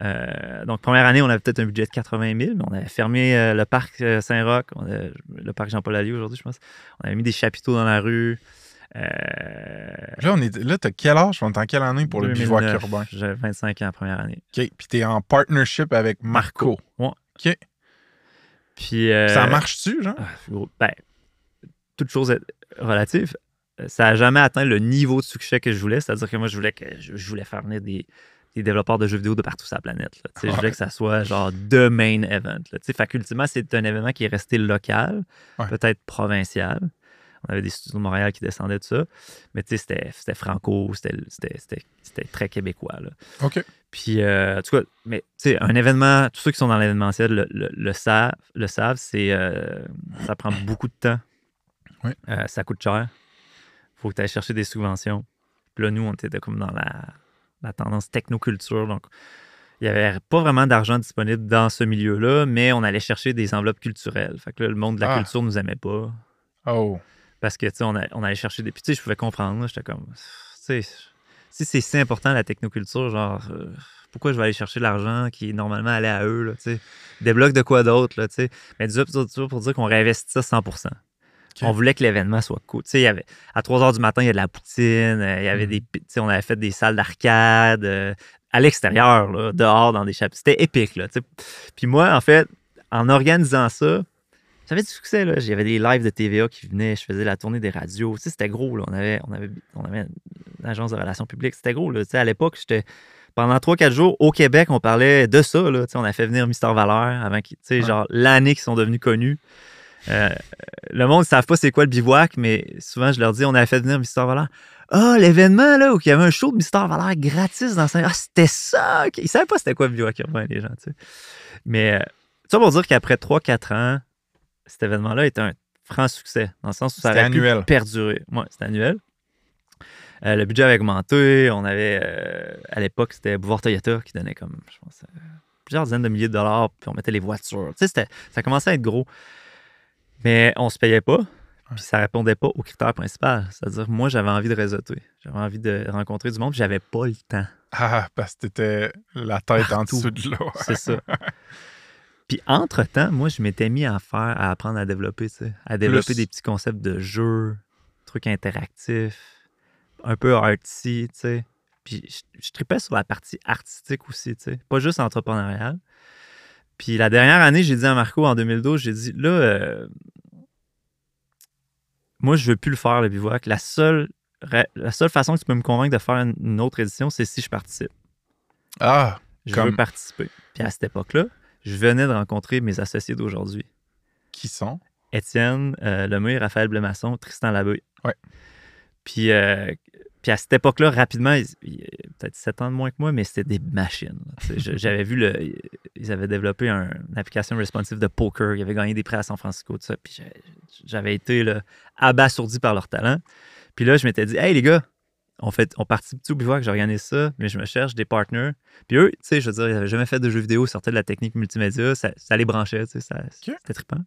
Euh, donc, première année, on avait peut-être un budget de 80 000, mais on avait fermé euh, le parc euh, Saint-Roch, le parc Jean-Paul Allier aujourd'hui, je pense. On avait mis des chapiteaux dans la rue. Là, on est, là, t'as quel âge? On est en quelle année pour le bivouac 2009, urbain? J'avais 25 ans, première année. OK. Puis t'es en partnership avec Marco. Puis, euh, Ça marche-tu, genre? Ah, ben, toute chose est relative. Ça n'a jamais atteint le niveau de succès que je voulais. C'est-à-dire que moi, je voulais, que, je, je voulais faire venir des, des développeurs de jeux vidéo de partout sur la planète. là. Je voulais que ça soit genre the main event. Là. Fait qu'ultimement, c'est un événement qui est resté local, Ouais. peut-être provincial. On avait des studios de Montréal qui descendaient de ça. Mais tu sais, c'était c'était franco, c'était très québécois. Là. OK. Puis, euh, en tout cas, mais tu sais, un événement, tous ceux qui sont dans l'événementiel le, le, le savent, le savent c'est, euh, ça prend beaucoup de temps. Oui. Euh, ça coûte cher. faut que tu ailles chercher des subventions. Puis là, nous, on était comme dans la, la tendance technoculture. Donc, il n'y avait pas vraiment d'argent disponible dans ce milieu-là, mais on allait chercher des enveloppes culturelles. Fait que là, le monde de la Ah. culture nous aimait pas. Oh. Parce que, tu sais, on, on allait chercher des. Puis, tu sais, je pouvais comprendre. J'étais comme. Tu sais, si c'est si important la technoculture, genre, euh, pourquoi je vais aller chercher l'argent qui est normalement allé à eux, là, tu sais? Débloque de quoi d'autre, là, tu sais? Mais du pour dire qu'on réinvestit ça 100 On voulait que l'événement soit cool. Tu sais, il y avait, à 3 h du matin, il y a de la poutine, euh, il y avait Mhm. des. Tu sais, on avait fait des salles d'arcade euh, à l'extérieur, là, dehors, dans des chapitres. C'était épique, là, tu sais. Puis moi, en fait, en organisant ça, j'avais du succès, là. J'avais des lives de TVA qui venaient, je faisais la tournée des radios. Tu sais, c'était gros, là. On avait, on avait, on avait une agence de relations publiques. C'était gros, là. Tu sais, à l'époque, j'étais. Pendant 3-4 jours, au Québec, on parlait de ça, là. On a fait venir Mister Valeur avant qu'ils. Ouais. genre, l'année qu'ils sont devenus connus. Euh, le monde ne savent pas c'est quoi le bivouac, mais souvent, je leur dis, on avait fait venir Mister Valeur. Ah, l'événement, là, où il y avait un show de Mister Valeur gratis dans saint Ah, c'était ça! Ils ne savaient pas c'était quoi le bivouac urbain, les gens, tu sais. Mais, euh, ça pour dire qu'après 3-4 ans, cet événement-là était un franc succès, dans le sens où ça aurait pu annuel. perdurer. Ouais, c'était annuel. Euh, le budget avait augmenté. On avait, euh, à l'époque, c'était Bouvard Toyota qui donnait comme, je pense, plusieurs dizaines de milliers de dollars, puis on mettait les voitures. Tu sais, ça commençait à être gros. Mais on se payait pas, puis ça répondait pas au critère principal. C'est-à-dire, moi, j'avais envie de réseauter. J'avais envie de rencontrer du monde, puis j'avais pas le temps. Ah, parce que t'étais la tête en Partout. dessous de l'eau. C'est ça. Puis entre-temps, moi, je m'étais mis à faire, à apprendre à développer, tu sais, à développer Plus. des petits concepts de jeux, trucs interactifs, un peu artsy, tu sais. Puis je, je tripais sur la partie artistique aussi, tu sais, pas juste entrepreneuriale. Puis la dernière année, j'ai dit à Marco en 2012, j'ai dit là, euh, moi, je veux plus le faire, le bivouac. La seule, ra- la seule façon que tu peux me convaincre de faire une, une autre édition, c'est si je participe. Ah, Je Comme- veux participer. Puis à cette époque-là, je venais de rencontrer mes associés d'aujourd'hui. qui sont? Étienne euh, Lemay, Raphaël Blemasson, Tristan Labeuil. Ouais. Puis, euh, puis à cette époque-là, rapidement, ils- ils- peut-être 7 ans de moins que moi, mais c'était des machines. J'avais vu, le, ils avaient développé un- une application responsive de poker. Ils avaient gagné des prêts à San Francisco, tout ça. Puis j'avais été là, abasourdi par leur talent. Puis là, je m'étais dit, hey les gars, on, fait, on participe-tu au bivouac, j'organise ça, mais je me cherche des partners. Puis eux, tu sais, je veux dire, ils n'avaient jamais fait de jeux vidéo, ils sortaient de la technique multimédia, ça, ça les branchait, tu sais, c'était trippant.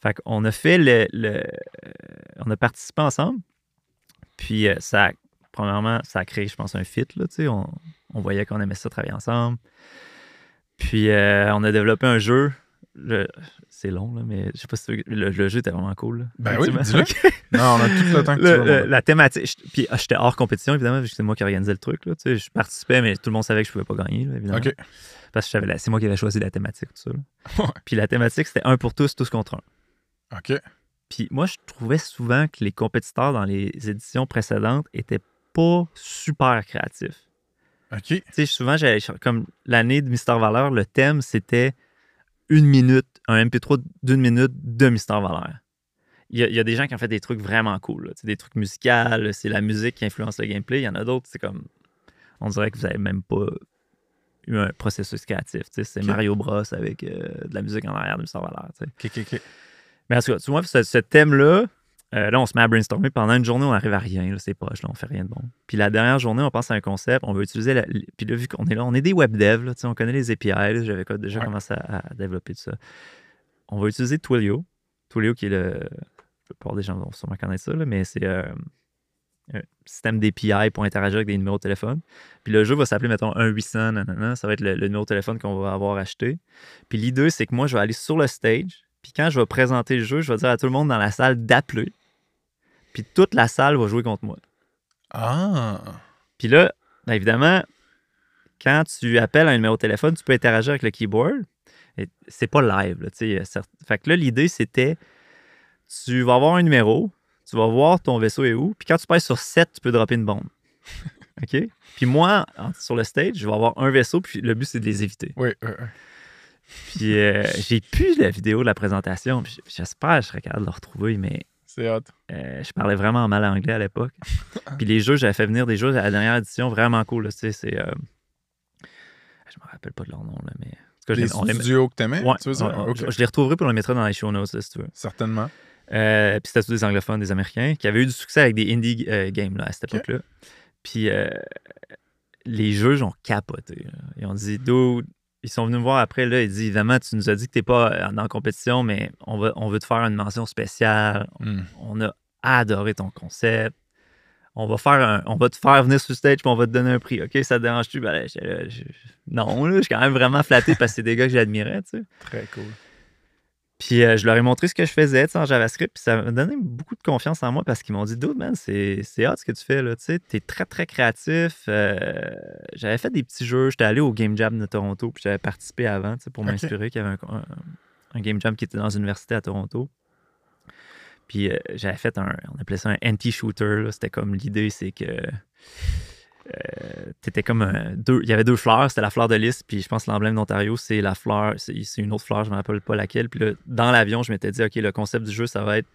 Fait qu'on a fait le, le- euh, on a participé ensemble. Puis euh, ça, premièrement, ça a créé, je pense, un fit, là, on, on voyait qu'on aimait ça travailler ensemble. Puis euh, on a développé un jeu. Le- C'est long, là, mais je sais pas si tu veux- le, le jeu était vraiment cool. là. Ben oui, dis-le. Non, on a tout le temps que tu veux. le- la thématique. je- Puis ah, j'étais hors compétition, évidemment, vu que c'est moi qui organisais le truc. Là, je participais, mais tout le monde savait que je pouvais pas gagner, là, évidemment. OK. Parce que la- c'est moi qui avais choisi la thématique, tout ça. Puis la thématique, c'était un pour tous, tous contre un. OK. Puis moi, je trouvais souvent que les compétiteurs dans les éditions précédentes étaient pas super créatifs. OK. Tu sais, souvent, j'avais comme l'année de Mister Valeur, le thème, c'était une minute, un MP3 d'une minute de Mister Valeur. Il y, a, il y a des gens qui ont fait des trucs vraiment cool, là. Tu sais, des trucs musicaux, c'est la musique qui influence le gameplay. Il y en a d'autres, c'est comme. On dirait que vous avez même pas eu un processus créatif. tu sais. C'est. Mario Bros avec euh, de la musique en arrière de Mister Valeur. tu sais. Mais en tout cas, tu vois, ce, ce thème-là, euh, là, on se met à brainstormer. Pendant une journée, on n'arrive à rien. là, C'est poche, là, on fait rien de bon. Puis la dernière journée, on pense à un concept. On veut utiliser. La, puis là, vu qu'on est là, on est des web devs. Là, on connaît les API. là, J'avais déjà Ouais. commencé à, à développer tout ça. On va utiliser Twilio. Twilio, qui est le. La plupart des gens vont sûrement connaître ça, là, mais c'est euh, un système d'API pour interagir avec des numéros de téléphone. Puis le jeu va s'appeler, mettons, 1-800, nanana. Ça va être le, le numéro de téléphone qu'on va avoir acheté. Puis l'idée, c'est que moi, je vais aller sur le stage. Puis quand je vais présenter le jeu, je vais dire à tout le monde dans la salle d'appeler. Puis toute la salle va jouer contre moi. Ah. Puis là, ben évidemment, quand tu appelles un numéro de téléphone, tu peux interagir avec le keyboard. C'est pas live. Là, Fait que là, l'idée, c'était tu vas avoir un numéro, tu vas voir ton vaisseau est où, puis quand tu passes sur 7, tu peux dropper une bombe. OK? Puis moi, sur le stage, je vais avoir un vaisseau, puis le but, c'est de les éviter. Oui, oui, oui. Puis euh, j'ai plus la vidéo de la présentation, puis j'espère que je serais capable de le retrouver, mais C'est hot. euh, je parlais vraiment mal anglais à l'époque. Puis les jeux, j'avais fait venir des jeux à la dernière édition vraiment cool. là, tu sais, c'est. euh, Je me rappelle pas de leur nom, là, mais. En tout cas, je Les on studios que t'aimais, Ouais, tu veux dire? Je, les retrouverai pour les mettre dans les show notes, là, si tu veux. Certainement. Puis c'était tous des anglophones, des américains, qui avaient eu du succès avec des indie games là, à cette époque-là. Puis euh, les jeux, ont capoté. là. Ils ont dit, dude, ils sont venus me voir après, là, ils disent, évidemment, tu nous as dit que t'es pas euh, en compétition, mais on, va, on veut te faire une mention spéciale. Hmm. On a adoré ton concept. On va, faire un- on va te faire venir sur le stage puis on va te donner un prix. OK, ça te dérange-tu? Ben, là, je- non, là, je suis quand même vraiment flatté parce que c'est des gars que j'admirais, tu sais. Très cool. Puis euh, je leur ai montré ce que je faisais en JavaScript, puis ça m'a donné beaucoup de confiance en moi parce qu'ils m'ont dit Dude, man, c'est hot ce que tu fais, là. Tu t'es très, très créatif. Euh, j'avais fait des petits jeux, j'étais allé au Game Jam de Toronto, puis j'avais participé avant, pour m'inspirer, qu'il y avait un, un- un Game Jam qui était dans une université à Toronto. Puis euh, j'avais fait un, on appelait ça un anti-shooter. C'était comme l'idée, c'est que. Euh, t'étais comme un- deux, il y avait deux fleurs, c'était la fleur de lys, puis je pense que l'emblème d'Ontario, c'est la fleur, c'est c'est une autre fleur, je ne me rappelle pas laquelle. Puis là, dans l'avion, je m'étais dit, OK, le concept du jeu, ça va être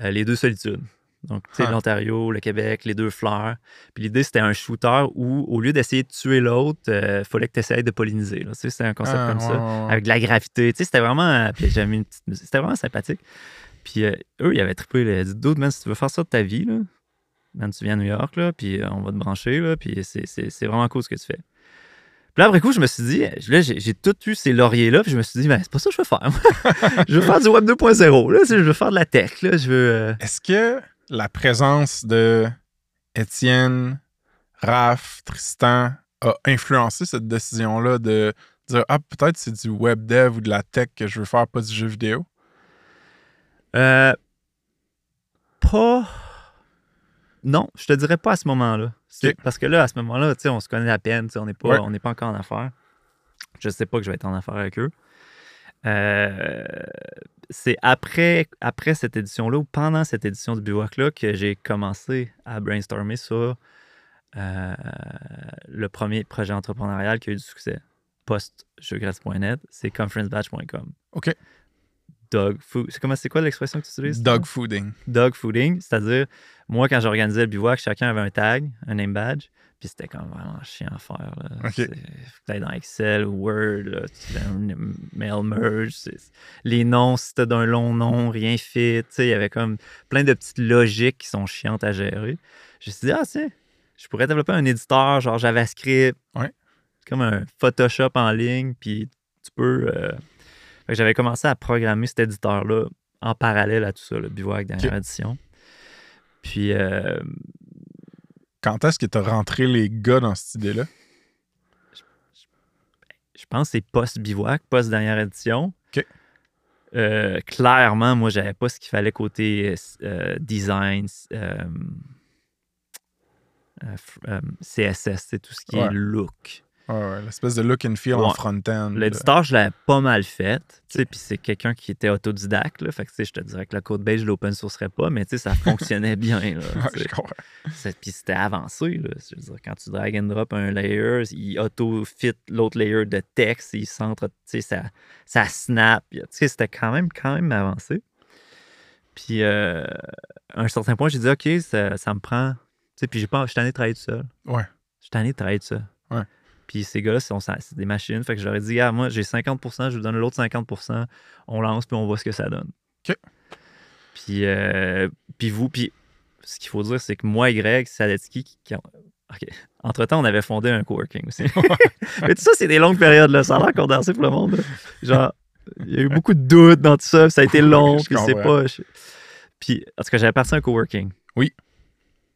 euh, les deux solitudes. Donc, tu sais, Ah. l'Ontario, le Québec, les deux fleurs. Puis l'idée, c'était un shooter où, au lieu d'essayer de tuer l'autre, il fallait que tu essayes de polliniser. là. Tu sais, C'était un concept Ah, comme ouais, ça ouais, avec de la gravité. Tu sais, c'était vraiment. euh, Puis j'avais une petite. C'était vraiment sympathique. Puis euh, eux, ils avaient trippé. Ils dit Dude, man, si tu veux faire ça de ta vie, là, man, tu viens à New York, là, puis euh, on va te brancher, là, puis c'est- c'est c'est vraiment cool ce que tu fais. Puis là, après coup, je me suis dit, là, j'ai tout eu ces lauriers-là, puis je me suis dit, ben, c'est pas ça que je veux faire. je veux faire du Web 2.0, là, je veux faire de la tech, là, je veux. euh, Est-ce que la présence de Étienne, Raph, Tristan a influencé cette décision-là de dire Ah, peut-être c'est du web dev ou de la tech que je veux faire, pas du jeu vidéo? Euh, pas. Non, je te dirais pas à ce moment-là. Parce que là, à ce moment-là, on se connaît à peine, on n'est pas, Ouais. on n'est pas encore en affaires. Je sais pas que je vais être en affaires avec eux. Euh, c'est après, après cette édition-là ou pendant cette édition du Bivouac-là que j'ai commencé à brainstormer sur euh, le premier projet entrepreneurial qui a eu du succès post-jeugrats.net, c'est conferencebatch.com. OK. Dog food. C'est comment c'est quoi l'expression que tu utilises? Dog fooding. dog fooding, c'est-à-dire, moi, quand j'organisais le bivouac, chacun avait un tag, un name badge, puis c'était comme vraiment chiant à faire. Là. Ok. C'est- Faut que t'ailles dans Excel ou Word, là, tu fais un mail merge. c'est- Les noms, c'était d'un long nom, rien fit. tu sais, Il y avait comme plein de petites logiques qui sont chiantes à gérer. Je me suis dit, ah, tiens, je pourrais développer un éditeur genre JavaScript. Ouais. Comme un Photoshop en ligne, puis tu peux. euh, J'avais commencé à programmer cet éditeur-là en parallèle à tout ça, le bivouac dernière édition. Puis, euh, Quand est-ce que tu as rentré les gars dans cette idée-là? je pense que c'est post-bivouac, post-dernière édition. OK. Euh, clairement, moi, j'avais pas ce qu'il fallait côté euh, design, euh, CSS, c'est tout ce qui Ouais. est look. Ouais, ouais, l'espèce de look and feel en front-end. L'éditeur, je l'avais pas mal fait. tu sais, Puis c'est quelqu'un qui était autodidacte. Là, fait que, je te dirais que la code base, je l'open sourcerais pas, mais tu sais, ça fonctionnait bien. Puis c'était avancé. Là. Je veux dire, quand tu drag and drop un layer, il auto-fit l'autre layer de texte, il centre, tu sais, ça, ça snap. Tu sais, c'était quand même, quand même avancé. Puis euh, à un certain point, j'ai dit, OK, ça, ça me prend. Tu sais, puis je suis tanné de travailler tout seul. Ouais. Je suis tanné de travailler tout seul. Ouais. Puis ces gars-là, c'est des machines. Fait que ai dit, ah, moi, j'ai 50% je vous donne l'autre 50% on lance, puis on voit ce que ça donne. OK. Puis, euh, puis vous, puis ce qu'il faut dire, c'est que moi et Greg Sadetsky, qui, qui. Entre-temps, on avait fondé un coworking aussi. Mais tout ça, c'est des longues périodes, là. Ça a l'air condensé pour le monde. là. Genre, il y a eu beaucoup de doutes dans tout ça, puis ça a été long, puis c'est pas... je- Puis, en tout cas, j'avais parti un coworking. Oui.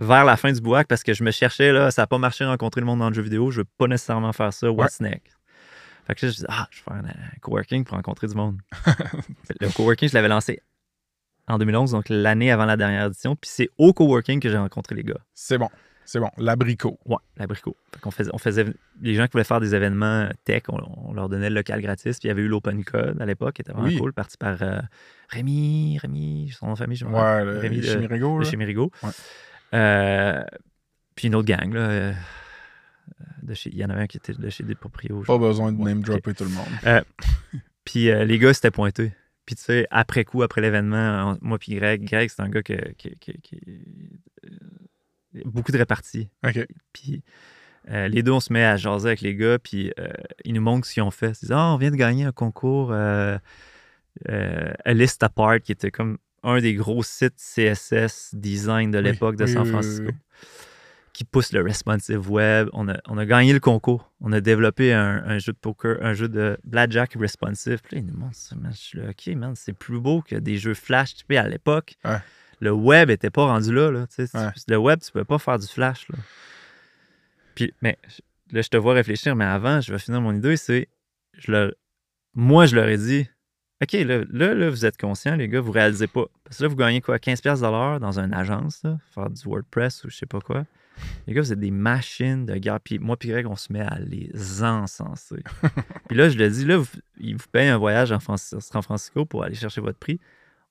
Vers la fin du bouac, parce que je me cherchais, là, ça n'a pas marché rencontrer le monde dans le jeu vidéo, je veux pas nécessairement faire ça. What's next? Fait que là, je dis, ah, je vais faire un, un coworking pour rencontrer du monde. le coworking, je l'avais lancé en 2011, donc l'année avant la dernière édition, puis c'est au coworking que j'ai rencontré les gars. C'est bon. C'est bon. L'abricot. Ouais, l'abricot. Fait qu'on faisait, on faisait, les gens qui voulaient faire des événements tech, on, on leur donnait le local gratis. Puis il y avait eu l'Open Code à l'époque, qui était vraiment Oui. cool, parti par euh, Rémi, Rémi, son nom de famille, je me Ouais, le Rémi de- Mérigo. Ouais. Euh, puis une autre gang, là. euh, de chez, il y en avait un qui était de chez des proprios. Pas besoin de Ouais, name dropper tout le monde. Puis euh, les gars s'étaient pointés. Puis tu sais, après coup, après l'événement, on- moi puis Greg, Greg, c'est un gars qui qui- qui- euh, beaucoup de réparties. OK. Puis les deux, on se met à jaser avec les gars, puis ils nous montrent ce qu'ils ont fait. Ils disent Ah, on vient de gagner un concours A List Apart, qui était comme un des gros sites CSS design de Oui, l'époque de San oui, Francisco, oui. qui pousse le responsive web. On a, on a gagné le concours. On a développé un, un jeu de poker, un jeu de blackjack responsive. Puis là, ils nous ça. man. Je suis là, OK, man, c'est plus beau que des jeux flash. Tu sais, à l'époque, Ouais. le web était pas rendu là. là tu sais. Ouais. Le web, tu peux pas faire du flash. Là. Puis, mais là, je te vois réfléchir, mais avant, je vais finir mon idée, c'est. Je leur, moi, je leur ai dit OK, là, là, là, vous êtes conscients, les gars, vous réalisez pas. Parce que là, vous gagnez quoi 15$ piastres de l'heure dans une agence, là, faire du WordPress ou je sais pas quoi. Les gars, vous êtes des machines de guerre. Puis moi, puis Greg, on se met à les encenser. puis là, je le dis, là, vous, ils vous payent un voyage en San Francisco pour aller chercher votre prix.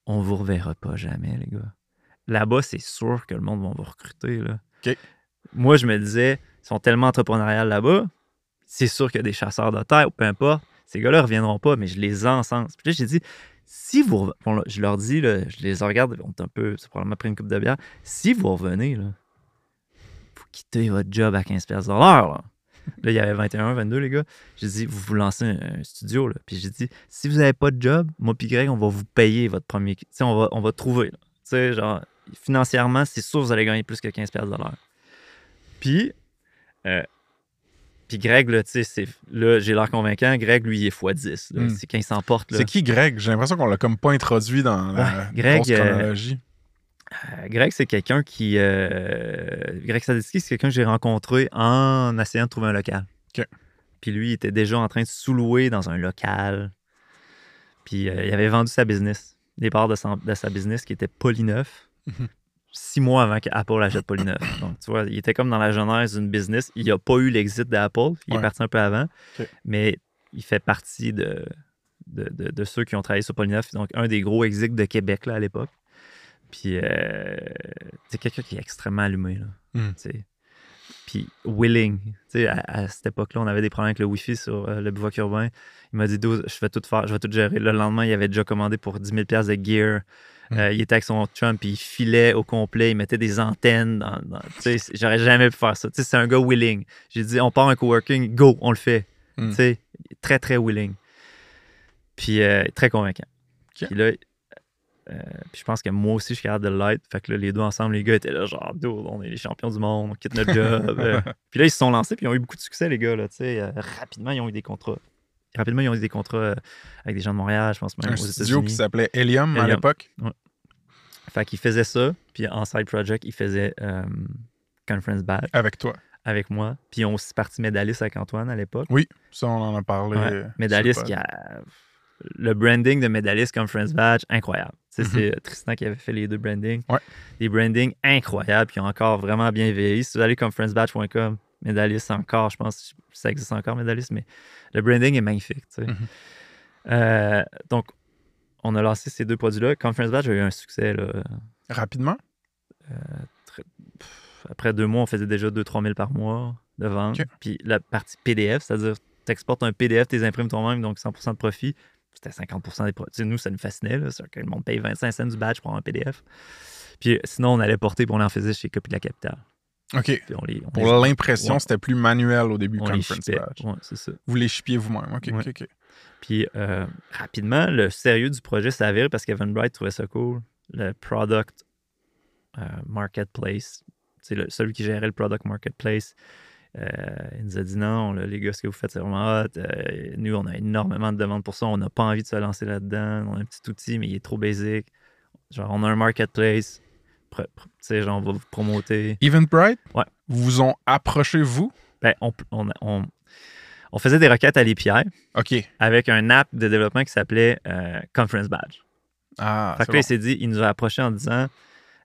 On vous reverra pas jamais, les gars. Là-bas, c'est sûr que le monde va vous recruter. Là. OK. Moi, je me disais, ils sont tellement entrepreneuriales là-bas, c'est sûr qu'il y a des chasseurs de terre, ou peu importe. Ces gars-là reviendront pas, mais je les encense. Puis là, j'ai dit, si vous. bon, je leur dis, là, je les regarde, on est un peu. C'est probablement pris une coupe de bière. Si vous revenez, là, vous quittez votre job à 15$ piastres de l'heure. Là. Il y avait 21, 22, les gars. J'ai dit, vous vous lancez un, studio. Là. Puis j'ai dit, si vous n'avez pas de job, moi puis Greg, on va vous payer votre premier. Tu sais, on va, on va trouver. Tu sais, genre, financièrement, c'est sûr que vous allez gagner plus que 15$ piastres de l'heure. Puis, euh, puis Greg, là, tu sais, là, j'ai l'air convaincant. Greg, lui, il est x10. là. Mm. C'est quand il s'emporte. C'est qui Greg? J'ai l'impression qu'on l'a comme pas introduit dans la Greg, grosse euh, chronologie. Euh, Greg, c'est quelqu'un qui. euh, Greg Saditsky, c'est quelqu'un que j'ai rencontré en essayant de trouver un local. OK. Puis lui, il était déjà en train de sous-louer dans un local. Puis euh, il avait vendu sa business, des parts de, sa business qui était Polyneuf. Mhm. Six mois avant qu'Apple achète Polyneuf. Donc, tu vois, il était comme dans la genèse d'une business. Il n'a pas eu l'exit d'Apple. Il Ouais. est parti un peu avant. Mais il fait partie de, de, de- de ceux qui ont travaillé sur Polyneuf. Donc, un des gros execs de Québec là, à l'époque. Puis, euh, c'est quelqu'un qui est extrêmement allumé. Là, Mm. sais. Puis, willing. Tu sais, à, à cette époque-là, on avait des problèmes avec le Wi-Fi sur euh, le bivouac urbain. Il m'a dit, je vais tout faire, je vais tout gérer. Le lendemain, il avait déjà commandé pour 10 000 de gear. Mm. Euh, il était avec son chum, puis il filait au complet. Il mettait des antennes. Dans, j'aurais jamais pu faire ça. C'est un gars willing. J'ai dit, on part un coworking, go, on le fait. Mm. Très, très willing. Puis euh, très convaincant. Puis là, euh, puis je pense que moi aussi, je suis capable de l'être. Fait que là, les deux ensemble, les gars étaient là, genre, on est les champions du monde, on quitte notre job. Puis là, ils se sont lancés, puis ils ont eu beaucoup de succès, les gars. Là, rapidement, ils ont eu des contrats. Rapidement, ils ont eu des contrats euh, avec des gens de Montréal, je pense même Un aux studio qui s'appelait Helium, à l'époque. Fait qu'ils faisaient ça, puis en side project, ils faisaient euh, Conference Badge Avec toi. avec moi. Puis ils ont aussi parti Médalis avec Antoine à l'époque. Oui, ça, on en a parlé. Ouais. euh, Médalis sur le qui a. Le branding de Médalis Conference Badge, incroyable. Mhm. C'est Tristan qui avait fait les deux brandings. Ouais. Des brandings incroyables qui ont encore vraiment bien vieilli. Si vous allez conferencebadge.com, Médalis encore, je pense que ça existe encore, Médalis, mais le branding est magnifique. tu sais. Mhm. Euh, donc, on a lancé ces deux produits-là. Conference Badge a eu un succès. Là, Rapidement? Après deux mois, on faisait déjà 2-3 000 par mois de vente. Puis la partie PDF, c'est-à-dire tu exportes un PDF, tu les imprimes toi-même, donc 100% de profit. C'était 50% des sais, Nous, ça nous fascinait. Là, c'est que le monde paye 25 cents du badge pour un PDF. Puis sinon, on allait porter, puis on en faisait chez Copie de la Capitale. OK. Puis on les, on Pour les- l'impression, Ouais. c'était plus manuel au début, on les Conference. Badge. Ouais, ça. Vous les chipiez vous-même. OK, Ouais. OK, OK. Puis euh, rapidement, le sérieux du projet avéré parce qu'Evan Bright trouvait ça cool. Le product euh, marketplace, c'est celui qui gérait le product marketplace, euh, il nous a dit non, là, les gars, ce que vous faites, c'est vraiment hot. Nous, on a énormément de demandes pour ça. On n'a pas envie de se lancer là-dedans. On a un petit outil, mais il est trop basic. Genre, on a un marketplace. Genre, on va vous promoter. Eventbrite, Ouais. vous ont approché vous? Ben, on, on, on, on faisait des requêtes à l'API OK. avec un app de développement qui s'appelait euh, Conference Badge. Ah, Fait que là, il s'est dit, il nous a approché en disant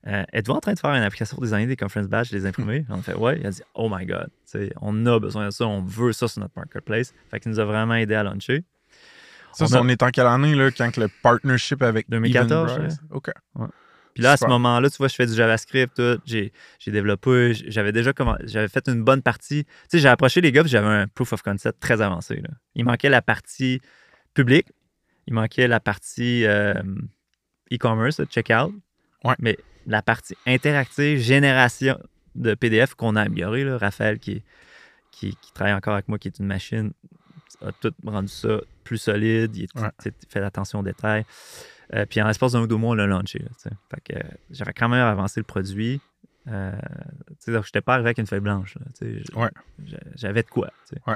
euh, Êtes-vous en train de faire une application pour designer des conference badges, les imprimer? On a fait Ouais. Il a dit Oh my God, tu sais, on a besoin de ça, on veut ça sur notre marketplace. Fait qu'il nous a vraiment aidé à launcher. Ça, on c'est- a- on est en quelle année, là, quand le partnership avec 2014, Eventbrite? OK. Puis là, à ce moment-là, tu vois, je fais du JavaScript, tout. J'ai, développé, j'avais déjà comment, j'avais fait une bonne partie. Tu sais, j'ai approché les gars, j'avais un proof of concept très avancé. là. Il manquait la partie publique, il manquait la partie euh, e-commerce, le checkout. Ouais. Mais la partie interactive, génération de PDF qu'on a amélioré, là, Raphaël, qui, qui, qui travaille encore avec moi, qui est une machine, a tout rendu ça plus solide, il est- Ouais. fait attention aux détails. Euh, puis en l'espace d'un ou deux mois, on l'a que euh, j'avais quand même avancé le produit. Euh, je n'étais pas arrivé avec une feuille blanche. là, Ouais. J'avais de quoi. Ouais.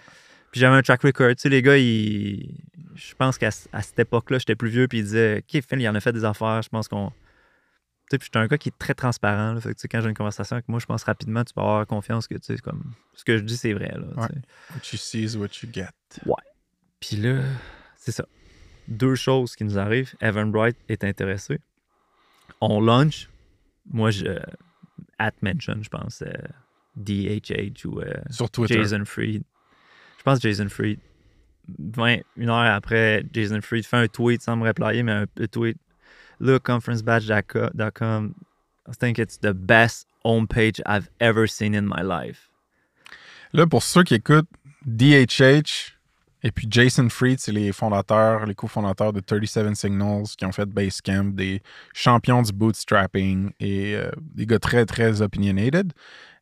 Puis j'avais un track record. Les gars, ils- je pense qu'à cette époque-là, j'étais plus vieux. Puis ils disaient OK, Phil, il en a fait des affaires. Je pense qu'on. Tu sais, puis j'étais un gars qui est très transparent. là. Fait que, tu sais, quand j'ai une conversation avec moi, je pense rapidement, tu peux avoir confiance que tu sais, comme ce que je dis, c'est vrai. Là, Ouais. What you see is what you get. Puis là, c'est ça. Deux choses qui nous arrivent. Evan Bright est intéressé. On launch. Moi, je. At mention, je pense. euh, DHH ou euh, Sur Twitter. Jason Fried. Je pense Jason Fried. 20, une heure après, Jason Fried fait un tweet sans me replayer, mais un, tweet. Look, conferencebadge.com. I think it's the best homepage I've ever seen in my life. Là, pour ceux qui écoutent, DHH et puis Jason Fried, c'est les fondateurs, les cofondateurs de 37 Signals qui ont fait Basecamp, des champions du bootstrapping et euh, des gars très, très opinionated.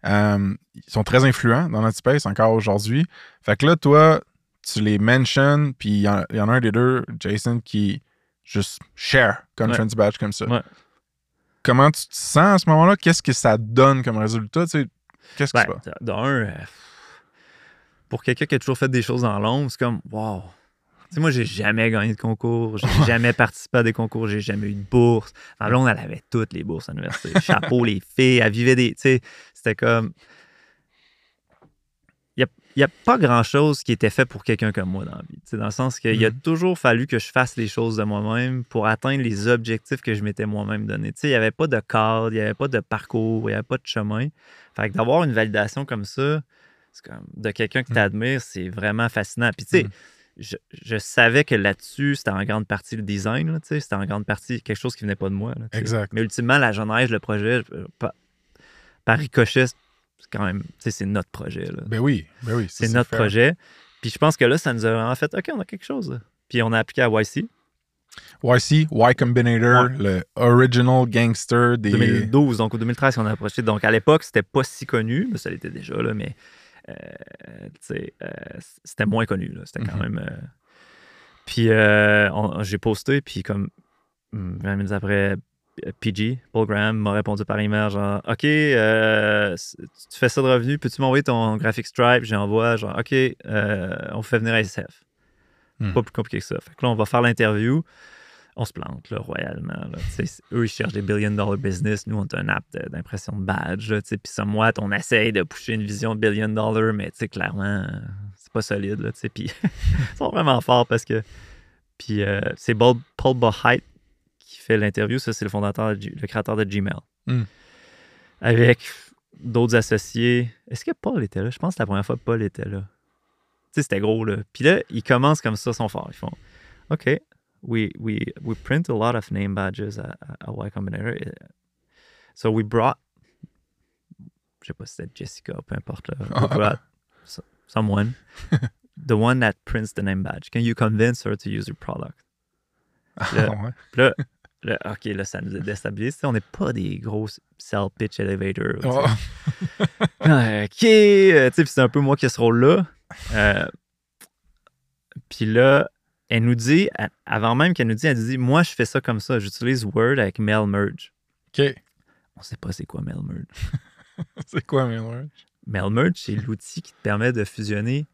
Euh, ils sont très influents dans notre space encore aujourd'hui. Fait que là, toi, tu les mentions, puis il y, en il y en a un des deux, Jason, qui juste share Conference Badge comme ça. Ouais. Comment tu te sens à ce moment-là? Qu'est-ce que ça donne comme résultat? Tu sais, Qu'est-ce qui se Ben, passe? Pour quelqu'un qui a toujours fait des choses dans l'ombre, c'est comme, wow. Tu sais, moi, j'ai jamais gagné de concours, j'ai jamais participé à des concours, j'ai jamais eu de bourse. Ma blonde, elle avait toutes les bourses à l'université. Chapeau, les filles, elle vivait des. Tu sais, c'était comme. Il a- n'y a pas grand-chose qui était fait pour quelqu'un comme moi dans la vie. Tu sais, Dans le sens qu'il a Mhm. toujours fallu que je fasse les choses de moi-même pour atteindre les objectifs que je m'étais moi-même donné. Tu sais, Il n'y avait pas de cadre, il n'y avait pas de parcours, il n'y avait pas de chemin. Fait que d'avoir une validation comme ça, comme de quelqu'un que Mhm. tu admires, c'est vraiment fascinant. Puis tu sais, Mhm. je, je savais que là-dessus, c'était en grande partie le design. là, tu sais, C'était en grande partie quelque chose qui venait pas de moi. là. Exact. Mais ultimement, la genèse, le projet, euh, par, par ricochet, c'est quand même, tu sais, c'est notre projet. là. Ben oui, ben oui. C'est notre projet. Puis je pense que là, ça nous a vraiment fait, OK, on a quelque chose. Puis on a appliqué à YC. YC, Y Combinator, le original gangster des. 2012, donc au 2013, on a approché. Donc à l'époque, c'était pas si connu, mais ça l'était déjà, là, mais euh, euh, c'était moins connu. là. C'était quand Mhm. même. euh, Puis j'ai posté, puis comme hum, 20 minutes après, PG, Paul Graham, m'a répondu par email genre OK, euh, tu fais ça de revenu, peux-tu m'envoyer ton graphic stripe J'envoie genre OK, euh, on fait venir SF. Hmm. Pas plus compliqué que ça. Fait que là, on va faire l'interview. On se plante là, royalement. là. Eux, ils cherchent des billion dollar business. Nous, on a un app d'impression de, badge. Puis somewhat, on essaye de pousser une vision de billion dollar, mais clairement, euh, c'est pas solide. Puis ils sont vraiment forts parce que. Puis euh, c'est Paul Paul qui fait l'interview. Ça, c'est le fondateur, de le créateur de Gmail. Hmm. Avec d'autres associés. Est-ce que Paul était là? Je pense que la première fois que Paul était là. Tu sais, c'était gros, là. Puis là, ils commencent comme ça, ils sont forts. Ils font OK, we, we, we print a lot of name badges à, à Y Combinator. So we brought, je sais pas si c'était Jessica, peu importe, là. We brought someone, the one that prints the name badge. Can you convince her to use your product? Ah. Puis là, là, OK, là, ça nous a déstabilisé. On n'est pas des gros sell pitch elevator. Oh. Ah, OK. euh, tu sais, c'est un peu moi qui ai ce rôle-là. Euh, puis là, elle nous dit, avant même qu'elle nous dise, elle nous dit Moi, je fais ça comme ça. J'utilise Word avec Mail Merge. OK. On sait pas c'est quoi Mail Merge. C'est quoi, Mailword? Mail Merge, c'est l'outil qui te permet de fusionner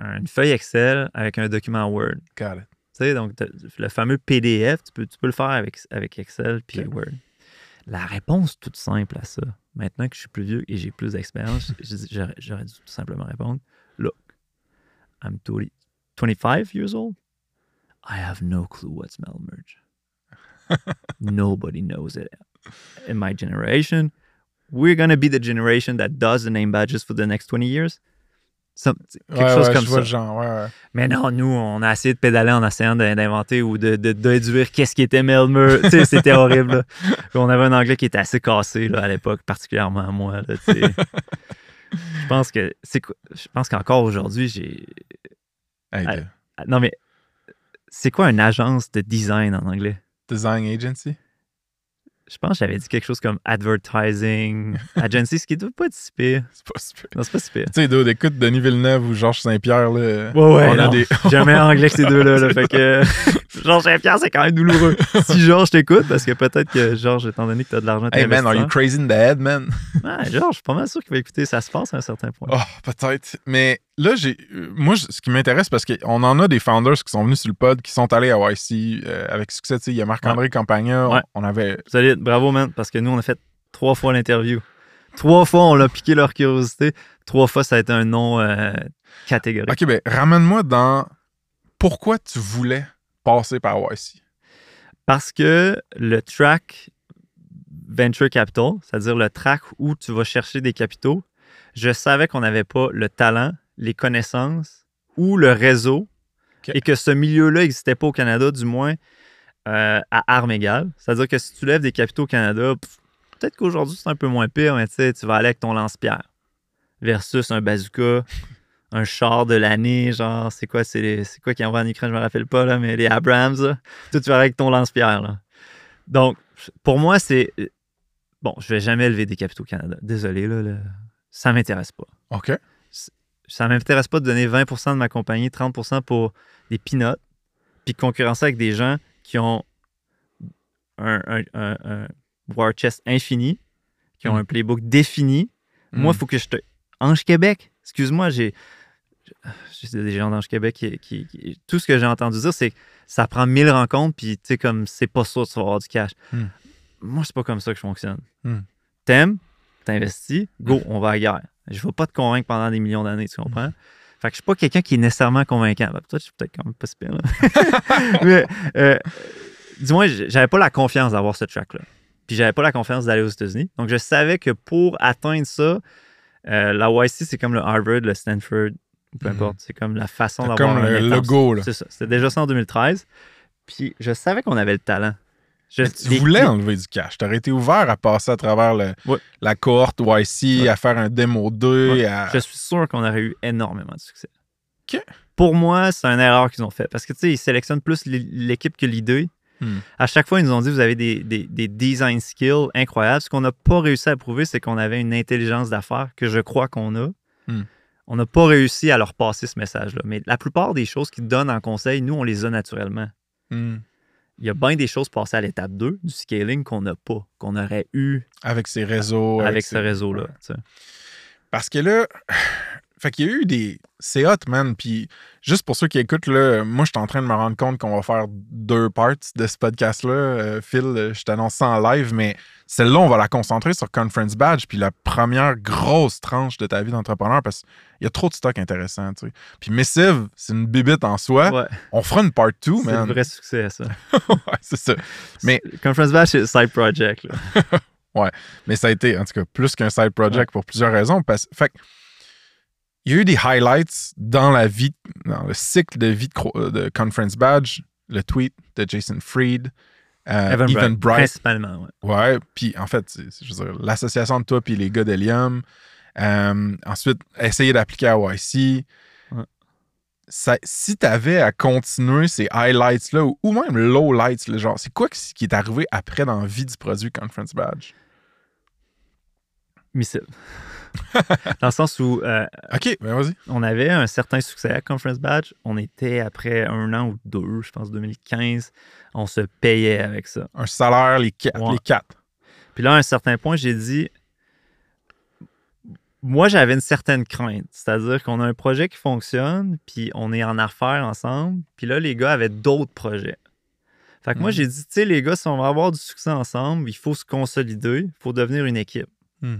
une feuille Excel avec un document Word. Got it. Tu sais, donc, le fameux PDF, tu peux, tu peux le faire avec, avec Excel puis. Word. La réponse toute simple à ça, maintenant que je suis plus vieux et j'ai plus d'expérience, j'aurais dû tout simplement répondre Look, I'm 20 25 years old? I have no clue what's mail merge. Nobody knows it in my generation. We're going to be the generation that does the name badges for the next 20 years. Some- quelque Ouais, chose ouais, comme je vois ça. le genre, ouais, ouais. Mais non, nous, on a essayé de pédaler en essayant d'inventer ou de, de, déduire qu'est-ce qui était Melmer. tu sais, c'était horrible. là. On avait un anglais qui était assez cassé là, à l'époque, particulièrement moi. là, tu sais. je pense que c'est je pense qu'encore aujourd'hui, j'ai. Ah, ah, Non, mais c'est quoi une agence de design en anglais? Design Agency? Je pense que j'avais dit quelque chose comme advertising agency, ce qui doit pas être si pire. C'est pas super. Non, c'est pas si pire. Tu sais, dude, écoute Denis Villeneuve ou Georges Saint-Pierre, là. Ouais, ouais, on a des. Meilleur anglais que ces deux-là. là, fait que Georges Saint-Pierre, c'est quand même douloureux. Si Georges t'écoute, parce que peut-être que Georges, étant donné que t'as de l'argent, Hey man, are you crazy in the head, man? Ouais, Georges, je suis pas mal sûr qu'il va écouter. Ça se passe à un certain point. Oh, peut-être. Mais là, j'ai. euh, Moi, ce qui m'intéresse, parce qu'on en a des founders qui sont venus sur le pod, qui sont allés à YC euh, avec succès. Il y a Marc-André Campagna. Ouais. On, on avait. Solide, bravo, man, parce que nous, on a fait trois fois l'interview. Trois fois, on l'a piqué leur curiosité. Trois fois, ça a été un nom euh, catégorique. Ok, ben, ramène-moi dans. Pourquoi tu voulais passer par YC? Parce que le track Venture Capital, c'est-à-dire le track où tu vas chercher des capitaux, je savais qu'on n'avait pas le talent, les connaissances ou le réseau et que ce milieu-là n'existait pas au Canada, du moins euh, à armes égales. C'est-à-dire que si tu lèves des capitaux au Canada, peut-être qu'aujourd'hui c'est un peu moins pire, mais tu sais, tu vas aller avec ton lance-pierre versus un bazooka, un char de l'année, genre, c'est quoi, c'est les- c'est quoi qui envoie en Ukraine, je me rappelle pas, là, mais les Abrams, là. Tu vas aller avec ton lance-pierre, là. Donc, pour moi, c'est. Bon, je vais jamais lever des capitaux au Canada. Désolé, là. là. Ça m'intéresse pas. OK. Ça m'intéresse pas de donner 20% de ma compagnie, 30% pour des peanuts, puis concurrencer avec des gens qui ont un, un- un- un war chest infini, qui ont Mm. un playbook défini. Moi, il Mm. faut que je te. Ange Québec, excuse-moi, j'ai. J'ai des gens d'Ange Québec qui, qui- qui- Tout ce que j'ai entendu dire, c'est que ça prend 1000 rencontres, puis tu sais, comme c'est pas sûr que tu vas avoir du cash. Mm. Moi, c'est pas comme ça que je fonctionne. Mm. T'aimes, t'investis, go, on va à la guerre. Je ne vais pas te convaincre pendant des millions d'années, tu comprends? Fait que je suis pas quelqu'un qui est nécessairement convaincant. Ben, toi, je suis peut-être quand même pas si pire, là. Mais, euh, dis-moi, j- j'avais pas la confiance d'avoir ce track-là. Puis j'avais pas la confiance d'aller aux États-Unis. Donc, je savais que pour atteindre ça, euh, la YC, c'est comme le Harvard, le Stanford, peu Mhm. importe. C'est comme la façon d'avoir comme un le logo, là. C'est ça. C'était déjà ça en 2013. Puis je savais qu'on avait le talent. Je, tu les- voulais les- enlever du cash. T'aurais été ouvert à passer à travers le- Ouais. la cohorte YC, Ouais. à faire un démo 2. Ouais. À... Je suis sûr qu'on aurait eu énormément de succès. Pour moi, c'est une erreur qu'ils ont fait. Parce que, tu sais, ils sélectionnent plus l'é- l'équipe que l'idée. Hmm. À chaque fois, ils nous ont dit vous avez des, des- des design skills incroyables. Ce qu'on n'a pas réussi à prouver, c'est qu'on avait une intelligence d'affaires que je crois qu'on a. Hmm. On n'a pas réussi à leur passer ce message-là. Mais la plupart des choses qu'ils donnent en conseil, nous, on les a naturellement. Hmm. Il y a bien des choses passées à l'étape 2 du scaling qu'on n'a pas, qu'on aurait eu Avec ses réseaux. avec, ce ses- réseau-là. Ouais. tu sais. Parce que là, fait qu'il y a eu des. C'est hot, man. Puis juste pour ceux qui écoutent, là, moi, je suis en train de me rendre compte qu'on va faire deux parts de ce podcast-là. Euh, Phil, euh, je t'annonce ça en live, mais celle-là, on va la concentrer sur Conference Badge, puis la première grosse tranche de ta vie d'entrepreneur, parce qu'il y a trop de stock intéressant, tu sais. Puis Missive, c'est une bibite en soi. Ouais, On fera une part 2, c'est le man. vrai succès, ça. Ouais, c'est ça. Mais- C'est- Conference Bash, c'est side project. là. Mais ça a été, en tout cas, plus qu'un side project pour plusieurs raisons. Parce, fait que, il y a eu des highlights dans la vie, dans le cycle de vie de, de Conference Badge, le tweet de Jason Fried, euh, Evan Evan, Bright. Principalement, ouais. Ouais, puis en fait, je veux dire, l'association de toi puis les gars d'Helium. Euh, ensuite, essayer d'appliquer à YC. Ouais. Ça- si tu avais à continuer ces highlights-là, ou, ou même lowlights, là, genre, c'est quoi qui qui est arrivé après dans la vie du produit Conference Badge? Missile. Dans le sens où euh, OK, ben vas-y. on avait un certain succès à Conference Badge. On était après un an ou deux, je pense 2015, on se payait avec ça. Un salaire, les quatre. Ouais. Les quatre. Puis là, à un certain point, j'ai dit, moi, j'avais une certaine crainte. C'est-à-dire qu'on a un projet qui fonctionne, puis on est en affaires ensemble. Puis là, les gars avaient d'autres projets. Fait que moi, Mhm. j'ai dit, tu sais, les gars, si on va avoir du succès ensemble, il faut se consolider, il faut devenir une équipe. Hmm.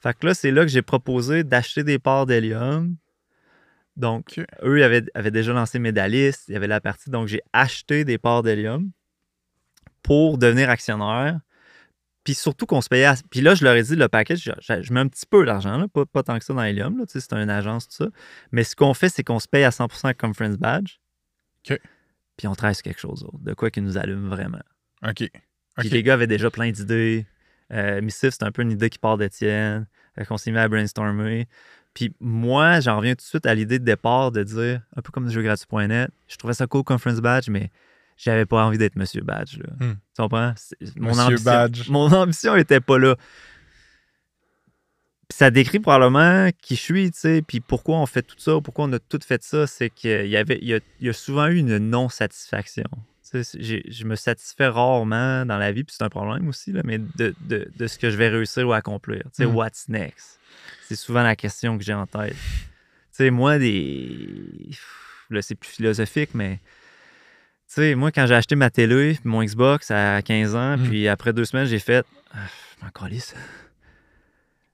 Fait que là, c'est là que j'ai proposé d'acheter des parts d'Helium. Donc, eux avaient, avaient déjà lancé Medalist, il y avait la partie. Donc, j'ai acheté des parts d'Helium pour devenir actionnaire. Puis surtout qu'on se payait. à- Puis là, je leur ai dit, le package, je, mets un petit peu d'argent, pas, pas tant que ça dans Helium. là, tu sais, C'est une agence, tout ça. Mais ce qu'on fait, c'est qu'on se paye à 100% à Conference Badge. OK. Puis on travaille sur quelque chose d'autre, de quoi qui nous allume vraiment. OK. Puis les gars avaient déjà plein d'idées. Euh, Missif, c'est un peu une idée qui part d'Étienne. Fait qu'on s'est mis à brainstormer. Puis moi, j'en reviens tout de suite à l'idée de départ de dire, un peu comme jeugratuit.net, je trouvais ça cool Conference Badge, mais j'avais pas envie d'être Monsieur Badge. Là. Hmm. Tu comprends? Mon Monsieur ambition, Badge. Mon ambition était pas là. Puis ça décrit probablement qui je suis, tu sais, puis pourquoi on fait tout ça, pourquoi on a tout fait ça, c'est qu'il y avait, il y a, il y a souvent eu une non-satisfaction. Je me satisfais rarement dans la vie, puis c'est un problème aussi, là, mais de, de- de ce que je vais réussir ou accomplir. Tu sais, Mm. what's next? C'est souvent la question que j'ai en tête. Tu sais, moi, des. Là, c'est plus philosophique, mais. Tu sais, moi, quand j'ai acheté ma télé, mon Xbox à 15 ans, Mm. puis après deux semaines, j'ai fait. Ah, je m'en calisse.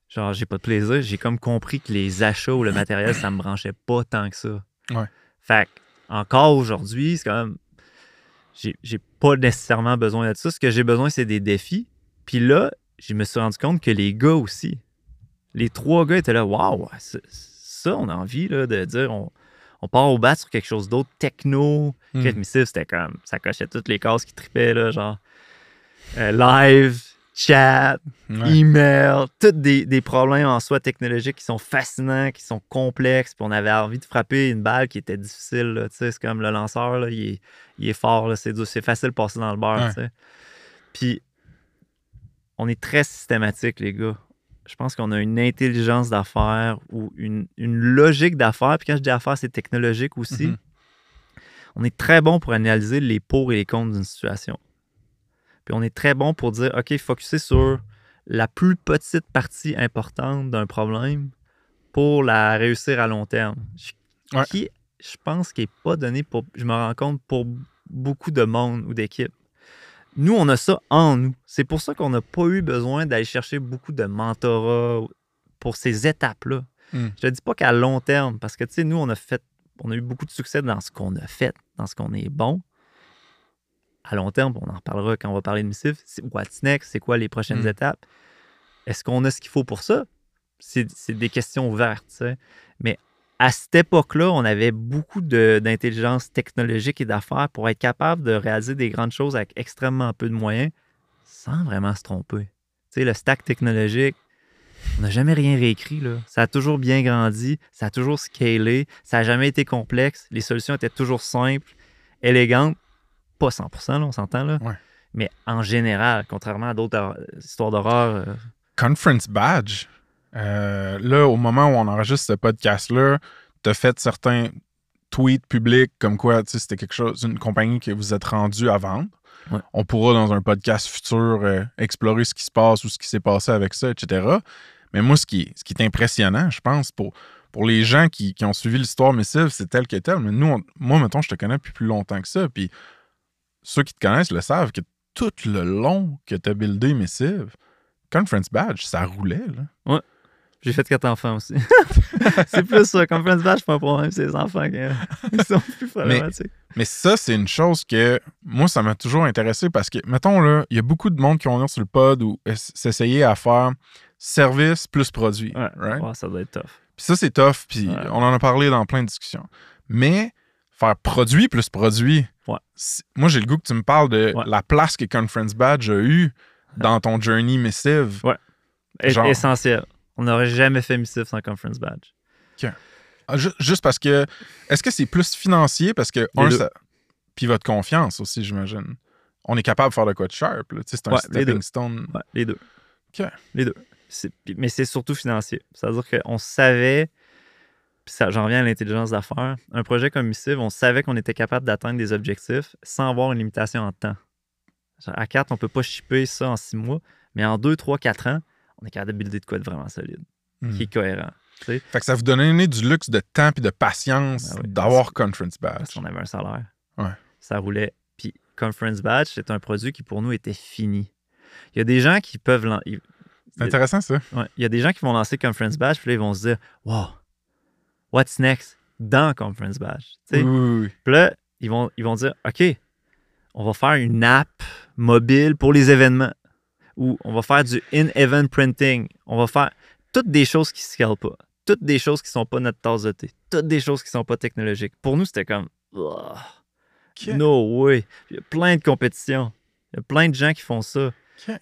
Genre, j'ai pas de plaisir. J'ai comme compris que les achats ou le matériel, ça me branchait pas tant que ça. Ouais. Fait que, encore aujourd'hui, c'est quand même. J'ai pas nécessairement besoin de ça. Ce que j'ai besoin, c'est des défis. Puis là, je me suis rendu compte que les gars aussi, les trois gars étaient là, waouh, ça, on a envie là, de dire, on, on part au bat sur quelque chose d'autre, techno. Missive, c'était comme, ça cochait toutes les cases qui tripaient, là, genre euh, live, chat, Ouais. email, tous des, des problèmes en soi technologiques qui sont fascinants, qui sont complexes. Puis on avait envie de frapper une balle qui était difficile. C'est comme le lanceur, là, il, est, il est fort, c'est c'est facile de passer dans le beurre. Ouais. Puis on est très systématique, les gars. Je pense qu'on a une intelligence d'affaires ou une, une logique d'affaires. Puis quand je dis affaires, c'est technologique aussi. Mhm. On est très bon pour analyser les pour et les contre d'une situation. Puis on est très bon pour dire, OK, focuser sur la plus petite partie importante d'un problème pour la réussir à long terme. Je- Ouais. Qui, je pense, qui n'est pas donné pour, je me rends compte, pour beaucoup de monde ou d'équipes. Nous, on a ça en nous. C'est pour ça qu'on n'a pas eu besoin d'aller chercher beaucoup de mentorat pour ces étapes-là. Mm. Je te dis pas qu'à long terme, parce que tu sais, nous, on a fait, on a eu beaucoup de succès dans ce qu'on a fait, dans ce qu'on est bon. À long terme, on en reparlera quand on va parler de Missif. c'est What's next? C'est quoi les prochaines Mm. étapes? Est-ce qu'on a ce qu'il faut pour ça? C'est des questions ouvertes. Mais à cette époque-là, on avait beaucoup d'intelligence technologique et d'affaires pour être capable de réaliser des grandes choses avec extrêmement peu de moyens sans vraiment se tromper. Tu sais, le stack technologique, on n'a jamais rien réécrit. Là. Ça a toujours bien grandi, ça a toujours scalé, ça n'a jamais été complexe. Les solutions étaient toujours simples, élégantes. Pas 100%, là, on s'entend. là. Ouais. Mais en général, contrairement à d'autres histoires d'horreur, euh, Conference Badge, euh, là, au moment où on enregistre ce podcast-là, tu as fait certains tweets publics comme quoi c'était quelque chose, une compagnie que vous êtes rendu à vendre. Ouais. On pourra, dans un podcast futur, euh, explorer ce qui se passe ou ce qui s'est passé avec ça, etc. Mais moi, ce qui, ce qui est impressionnant, je pense, pour, pour les gens qui, qui ont suivi l'histoire Missive, c'est tel que tel. Mais nous, on- moi, mettons, je te connais depuis plus longtemps que ça. Puis ceux qui te connaissent le savent que tout le long que tu as buildé Missive, Conference Badge, ça roulait. Là. j'ai fait quatre enfants aussi. c'est plus ça. Conference Badge, c'est pas un problème, c'est les enfants qui ils sont plus problématiques. Mais ça, c'est une chose que moi, ça m'a toujours intéressé parce que, mettons, là, il y a beaucoup de monde qui vont venir sur le pod ou ess- s'essayer à faire service plus produit. Ouais. right? Ouais, ça doit être tough. Puis ça, c'est tough, puis Ouais. on en a parlé dans plein de discussions. Mais faire produit plus produit, Ouais. moi, j'ai le goût que tu me parles de Ouais. la place que Conference Badge a eu dans ton journey missive. Ouais. Genre- Essentiel. On n'aurait jamais fait Missif sans Conference Badge. Ah, ju- Juste parce que, est-ce que c'est plus financier? Parce que, un, ça- puis votre confiance aussi, j'imagine. On est capable de faire de quoi de sharp. là. Tu sais, C'est un Ouais, les stepping deux. stone. Ouais, les deux. OK. Les deux. Mais c'est surtout financier. C'est-à-dire qu'on savait, j'en reviens à l'intelligence d'affaires, un projet comme Missive, on savait qu'on était capable d'atteindre des objectifs sans avoir une limitation en temps. À 4, on peut pas shipper ça en 6 mois, mais en 2, 3, 4 ans, on est capable de builder de quoi de vraiment solide, Hmm. qui est cohérent. Fait que ça vous donnait du luxe de temps et de patience oui. d'avoir Conference Parce Badge. qu'on avait un salaire. Ouais. Ça roulait. Puis Conference Badge, c'est un produit qui pour nous était fini. Il y a des gens qui peuvent. C'est intéressant, ça. Ouais. Il y a des gens qui vont lancer Conference Badge, puis là, ils vont se dire Wow, what's next dans Conference Badge? Tu sais, Oui, oui, oui. Puis là, ils vont, ils vont dire OK, on va faire une app mobile pour les événements. Ou on va faire du in-event printing. On va faire toutes des choses qui ne scalent pas. Toutes des choses qui ne sont pas notre tasse de thé. Toutes des choses qui ne sont pas technologiques. Pour nous, c'était comme Ok. No way. Il y a plein de compétitions. Il y a plein de gens qui font ça.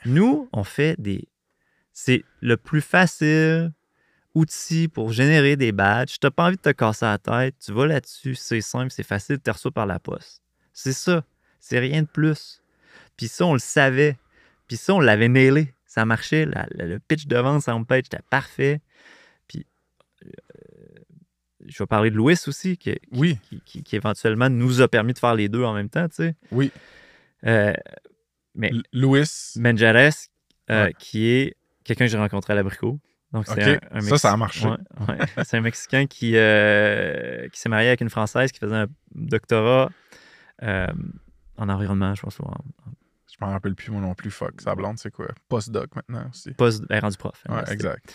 Nous, on fait des. C'est le plus facile outil pour générer des badges. Tu n'as pas envie de te casser la tête. Tu vas là-dessus. C'est simple, c'est facile. Tu reçois par la poste. C'est ça. C'est rien de plus. Puis ça, on le savait. Puis ça, on l'avait nailé. Ça marchait. La- la- le pitch de vente sur page était parfait. Puis euh, je vais parler de Louis aussi, qui, qui- Oui, qui, éventuellement nous a permis de faire les deux en même temps, tu sais. oui. Euh, mais Louis. Menjares, euh, Ouais. qui est quelqu'un que j'ai rencontré à l'abricot. Donc, un, un ça, ça a marché. Ouais, ouais. c'est un Mexicain qui, euh, qui s'est marié avec une Française qui faisait un doctorat euh, en environnement, je pense. ou en- Je m'en rappelle plus, moi non plus. Fuck, sa blonde, c'est quoi? Postdoc maintenant aussi. Post, ben, rendu prof. Ouais, exact.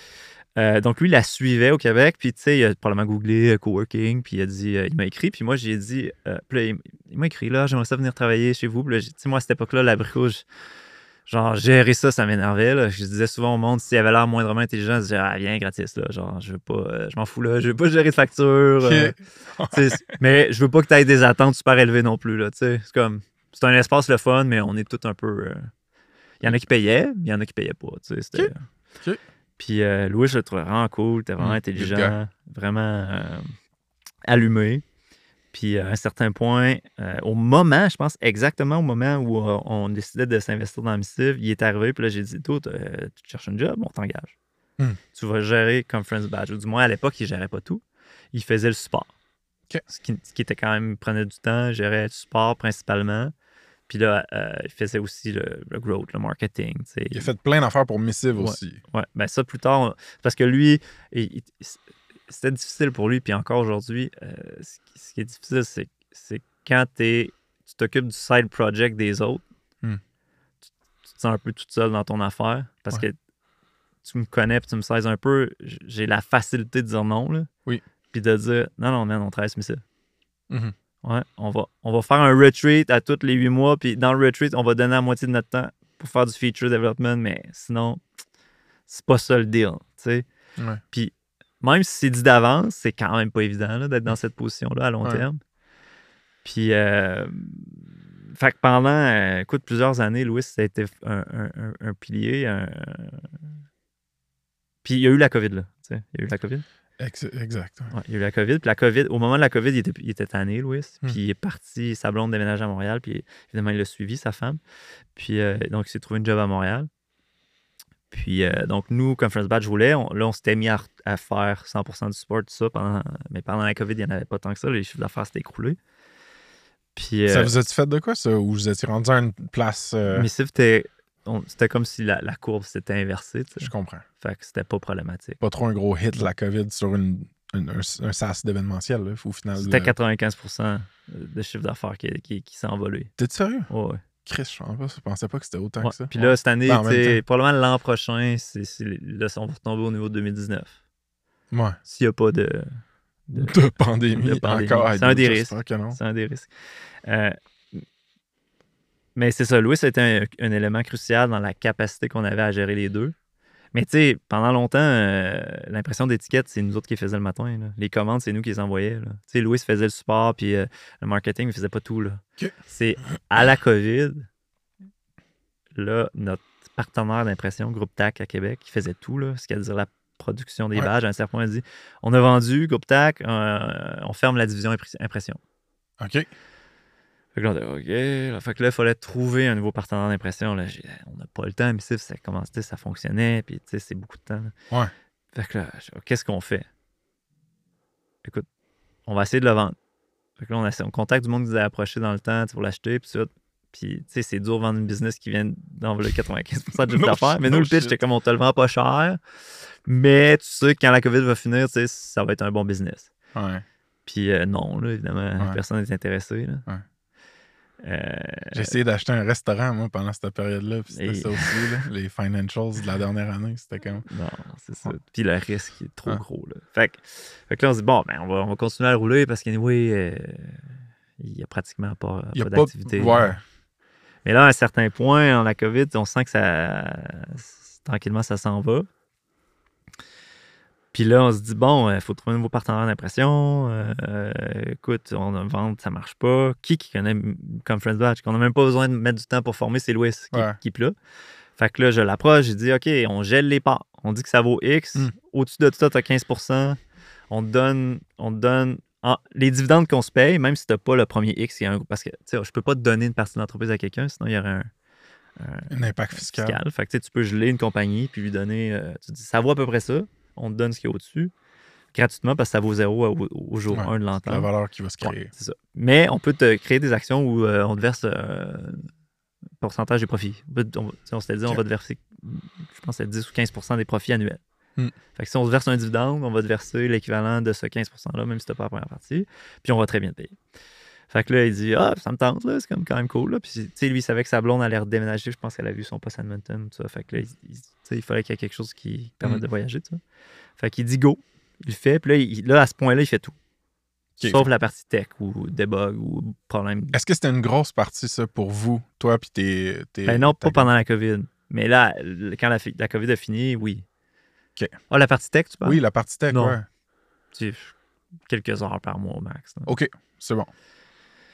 Euh, donc, lui, il la suivait au Québec, puis tu sais, il a probablement googlé coworking, puis il a dit, il m'a écrit, puis moi, j'ai dit, puis là, il, m'a écrit, là, j'aimerais ça venir travailler chez vous. Puis tu sais, moi, à cette époque-là, l'abricot, je- genre, gérer ça, ça m'énervait, là. Je disais souvent au monde, s'il avait l'air moindrement intelligent, je disais, ah, viens, gratis, là. Genre, je veux pas, euh, je m'en fous, là, je veux pas gérer de facture. euh, mais je veux pas que tu aies des attentes super élevées non plus, là, tu sais. C'est comme, c'est un espace le fun, mais on est tout un peu. euh, Il y en a qui payaient, il y en a qui payaient pas, tu sais. c'était- Ok. Puis Louis, je le trouvais vraiment cool, t'es vraiment Mm, intelligent, vraiment allumé. Puis à un certain point, euh, au moment, je pense exactement au moment où euh, on décidait de s'investir dans missive, il est arrivé, puis là j'ai dit, Dude, euh, tu cherches un job, on t'engage. Mm. Tu vas gérer Conference Badge. Ou du moins, à l'époque, il gérait pas tout. Il faisait le support. Ce, qui, ce qui était quand même, il prenait du temps, gérait le support principalement. Puis là, il faisait aussi le, le growth, le marketing. Il a fait plein d'affaires pour Missive Ouais. aussi. Ouais, ben ça plus tard, parce que lui, il- il- c'était difficile pour lui, puis encore aujourd'hui, euh, ce, qui- ce qui est difficile, c'est, c'est quand t'es- tu t'occupes du side project des autres, Hmm. tu, tu te sens un peu toute seule dans ton affaire, parce que tu me connais puis tu me sais un peu, j'ai la facilité de dire non. Là. Oui. Puis de dire non, non, man, on travaille sur missile. Mhm. Ouais, on va, on va faire un retreat à tous les huit mois, puis dans le retreat, on va donner la moitié de notre temps pour faire du feature development, mais sinon, c'est pas ça le deal. tu sais. Ouais. Puis même si c'est dit d'avance, c'est quand même pas évident d'être dans cette position-là à long Ouais. terme. Puis, euh, fait que pendant, euh, écoute, plusieurs années, Louis, ça a été un, un- un- un pilier. Puis il y a eu la COVID, là. tu sais. Il y a eu la COVID. Ex- exact. ouais. Ouais, il y a eu la COVID. Puis la COVID, au moment de la COVID, il était, il était tanné, Louis. Hmm. Puis il est parti, sa blonde déménage à Montréal. Puis évidemment, il l'a suivi, sa femme. Puis euh, donc, il s'est trouvé une job à Montréal. Puis euh, donc, nous, Conference Batch voulait, on- là, on s'était mis à, re- à faire 100% du support, tout ça. Pendant, mais pendant la COVID, il n'y en avait pas tant que ça. Les chiffres d'affaires s'étaient écroulés. Puis, Ça euh, vous a-tu fait de quoi, ça? Ou vous étiez rendu à une place. euh, mais c'était c'était comme si la, la courbe s'était inversée. Je comprends. Fait que c'était pas problématique. Pas trop un gros hit, la COVID, sur une, une- un, un SaaS d'événementiel, là, au final. C'était là. 95% de chiffre d'affaires qui, qui, qui s'est envolé. T'es sérieux? Ouais, ouais. Chris, je pensais pas que c'était autant Ouais. que ça. Puis là, cette année, Ben, probablement l'an prochain, c'est, là, on va retomber au niveau de 2019. Ouais. S'il n'y a pas de. de- De pandémie, De pandémie. encore. C'est un des non. c'est un des risques. Euh, mais c'est ça, Louis, c'était un, un élément crucial dans la capacité qu'on avait à gérer les deux. Mais tu sais, pendant longtemps, euh, l'impression d'étiquette, c'est nous autres qui les faisaient le matin. là. Les commandes, c'est nous qui les envoyait. Tu sais, Louis faisait le support, puis euh, le marketing, il faisait pas tout. Là. C'est à la COVID, là, notre partenaire d'impression, Groupe TAC à Québec, qui faisait tout, là, ce qui veut dire la production des Ouais. badges. À un certain point, il dit on a vendu, Groupe TAC, euh, on ferme la division impr- impression. OK. Fait que là, on dit, OK. Là, fait que là, il fallait trouver un nouveau partenaire d'impression. Là, j'ai- on n'a pas le temps, mais ça commençait, ça fonctionnait, puis tu sais, c'est beaucoup de temps. là. Ouais. Fait que là, qu'est-ce qu'on fait? Écoute, on va essayer de le vendre. Fait que là, on, contacte du monde qui nous a approché dans le temps pour l'acheter, puis tout. Puis, tu sais, c'est dur de vendre une business qui vient d'envoler 95% de chiffre d'affaires. Mais no nous, le pitch, c'était comme on te le vend pas cher. Mais tu sais que quand la COVID va finir, tu sais, ça va être un bon business. Ouais. Puis euh, non, là, évidemment, Ouais. personne n'est intéressé. Là. Ouais. Euh, J'ai essayé d'acheter un restaurant, moi, pendant cette période-là. Puis c'était Et- ça aussi, là. Les financials de la dernière année. C'était comme. non, c'est ça. Puis le risque est trop gros. Là. Fait, que, fait que là, on se dit, bon, ben, on, va, on va continuer à le rouler parce qu'anyway, euh, il n'y a pratiquement pas pas. d'activité. Ouais. Mais là, à un certain point, dans la COVID, on sent que ça. Tranquillement, ça s'en va. Puis là, on se dit, bon, il faut trouver un nouveau partenaire d'impression. Euh, euh, écoute, on a vente, ça marche pas. Qui qui connaît Conference Batch? Qu'on n'a même pas besoin de mettre du temps pour former, c'est Louis qui, Ouais. qui là. Fait que là, je l'approche, j'ai dit, OK, on gèle les parts. On dit que ça vaut X. Mm. Au-dessus de ça, tu as 15 On te donne, on te donne les dividendes qu'on se paye, même si tu n'as pas le premier X, il y a un- parce que tu sais, je peux pas te donner une partie de l'entreprise à quelqu'un, sinon il y aurait un, Un impact fiscal. fiscal. Fait que tu peux geler une compagnie puis lui donner. euh, tu dis, ça vaut à peu près ça. On te donne ce qu'il y a au-dessus gratuitement parce que ça vaut zéro au, au jour Ouais, 1 de La l'entente. valeur qui va se créer. ça. Mais on peut te créer des actions où euh, on te verse euh, un pourcentage des profits. On, on, s'était dit, on va te verser, je pense, que c'est 10 ou 15 des profits annuels. Hmm. Fait que si on te verse un dividende, on va te verser l'équivalent de ce 15 %-là, même si tu n'as pas la première partie. Puis on va très bien te payer. Fait que là, il dit Ah, ça me tente, là, c'est comme quand même cool. Là. Puis, tu sais, lui, il savait que sa blonde allait redéménager. Je pense qu'elle a vu son poste à Edmonton. tout ça. Fait que là, il, il- fallait qu'il y ait quelque chose qui permette Mm. de voyager. tu sais. Fait qu'il dit Go. Il le fait. Puis là, il- là, à ce point-là, il fait tout. Sauf la partie tech ou debug ou problème. Est-ce que c'était une grosse partie, ça, pour vous, toi, puis tes. tes- Ben non, pas pendant la COVID. Mais là, quand la, la COVID a fini, oui. Ok. Ah, la partie tech, tu parles? Oui, la partie tech, Non. ouais. Tu quelques heures par mois au max. là. OK, c'est bon.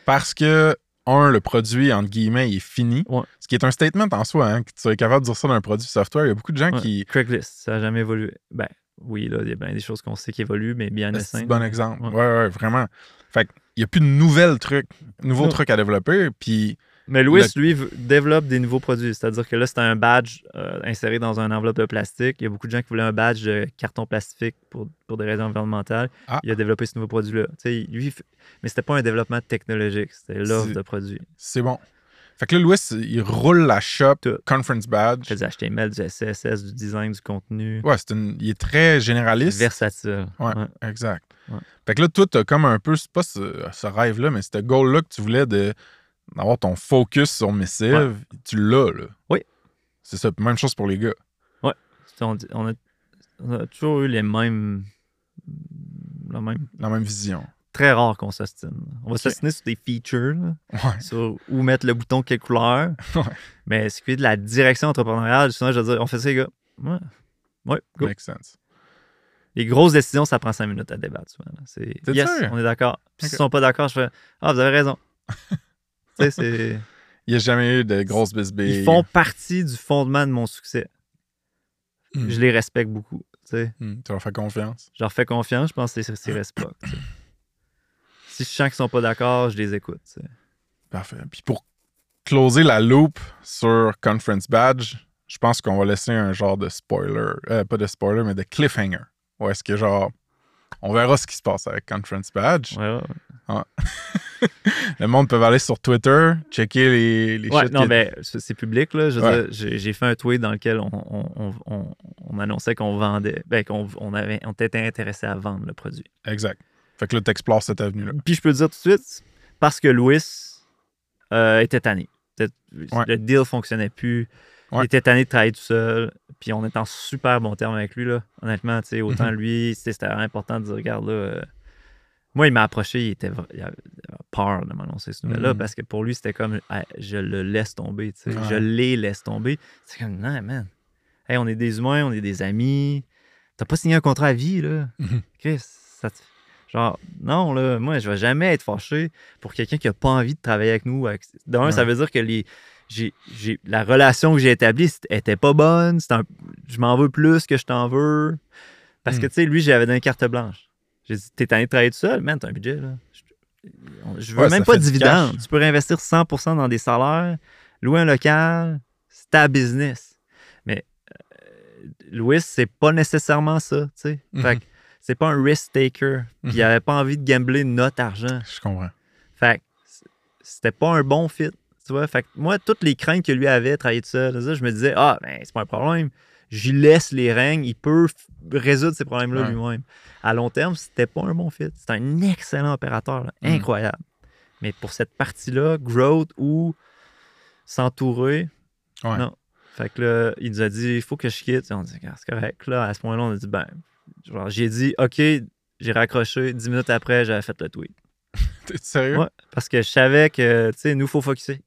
Parce que, un, le produit, entre guillemets, il est fini. Ouais. Ce qui est un statement en soi, hein, que tu sois capable de dire ça d'un produit software. Il y a beaucoup de gens Ouais. qui. Craigslist, ça n'a jamais évolué. Ben oui, là, il y a bien des choses qu'on sait qui évoluent, mais bien C'est un bon exemple. Ouais. Ouais, ouais, vraiment. Fait qu'il n'y a plus de nouvelles trucs, nouveaux trucs à développer. Puis, Mais Louis, Le- lui, développe des nouveaux produits. C'est-à-dire que là, c'était un badge euh, inséré dans une enveloppe de plastique. Il y a beaucoup de gens qui voulaient un badge de carton plastique pour, pour des raisons environnementales. Ah. Il a développé ce nouveau produit-là. Lui, mais c'était pas un développement technologique, c'était l'offre de produits. c'est bon. Fait que là, Louis, il roule la shop Tout. Conference Badge. Il fait du HTML, du CSS, du design, du contenu? Ouais, c'est une- il est très généraliste. Versatile. Ouais. Ouais. Exact. Ouais. Fait que là, toi, t'as comme un peu, c'est pas ce, ce rêve-là, mais ce goal-là que tu voulais de d'avoir ton focus sur Missive, tu l'as, là. Oui. C'est ça. Même chose pour les gars. sais, on, a, on a toujours eu les mêmes. La même. La même vision. Très rare qu'on s'ostine. On va Ok. s'ostiner sur des features, là, Ouais. sur où mettre le bouton, quelle couleur. Ouais. Mais ce qui est de la direction entrepreneuriale, souvent, je vais dire, on fait ça, les gars. Ouais. Ouais, go. Makes sense. Les grosses décisions, ça prend cinq minutes à débattre. C'est yes, sûr? on est d'accord. Puis Ok. s'ils sont pas d'accord, je fais Ah, vous avez raison. Il n'y a jamais eu de grosses bisbilles. Ils font partie du fondement de mon succès. Hmm. Je les respecte beaucoup. tu sais. Hmm, Tu leur fais confiance? Je leur fais confiance, je pense que c'est sais. Si je sens qu'ils sont pas d'accord, je les écoute. Parfait. Puis pour closer la loop sur Conference Badge, je pense qu'on va laisser un genre de spoiler. euh, pas de spoiler, mais de cliffhanger. Ou est-ce que genre. On verra ce qui se passe avec Conference Badge. Ouais, ouais. Le monde peut aller sur Twitter, checker les, les Ouais, non, qui- ben, c'est public. Là. Je veux Ouais. dire, j'ai fait un tweet dans lequel on, on- on- on- on annonçait qu'on vendait, ben, qu'on on avait, on était intéressé à vendre le produit. Exact. Fait que là, t'explores cette avenue-là. Puis je peux te dire tout de suite, parce que Louis euh, était tanné. Le deal fonctionnait plus. Ouais. Il était tanné de travailler tout seul. Puis on est en super bon terme avec lui, là. Honnêtement, tu sais, autant Mhm. lui, tu sais, c'était vraiment important de dire, regarde, là. euh, Moi, il m'a approché, il était il avait peur de m'annoncer cette nouvelle-là Mhm. parce que pour lui, c'était comme je le laisse tomber, tu sais. Ouais. Je les laisse tomber. C'est comme non, man. Hey, on est des humains, on est des amis. T'as pas signé un contrat à vie, là? Mhm. Chris, ça te- Genre, non, là, moi, je vais jamais être fâché pour quelqu'un qui a pas envie de travailler avec nous. D'un, ça veut dire que les. J'ai, j'ai- la relation que j'ai établie était pas bonne. Un- Je m'en veux plus que je t'en veux. Parce que, Hmm. tu sais, lui, j'avais donné une carte blanche. J'ai dit, t'es tanné de travailler tout seul, man, t'as un budget, là. Je, je veux Ouais, même pas de dividendes. Tu peux réinvestir 100% dans des salaires, louer un local, c'est ta business. Mais euh, Louis, c'est pas nécessairement ça, tu sais. Fait Mhm. que c'est pas un risk taker. Puis il Mhm. avait pas envie de gambler notre argent. Je comprends. Fait que c'était pas un bon fit. Tu vois, fait que moi, toutes les craintes que lui avait, travailler tout seul, ça, je me disais, ah, ben, c'est pas un problème. J'y laisse les règnes, il peut résoudre ces problèmes-là Ouais. lui-même. À long terme, c'était pas un bon fit. C'était un excellent opérateur, là, Mm. incroyable. Mais pour cette partie-là, growth ou s'entourer, Ouais. non. Fait que là, il nous a dit, il faut que je quitte. On dit, c'est correct. Là, à ce point-là, on a dit, ben, genre, j'ai dit, OK, j'ai raccroché. Dix minutes après, j'avais fait le tweet. T'es sérieux? Ouais, parce que je savais que, tu sais, nous, il faut focuser.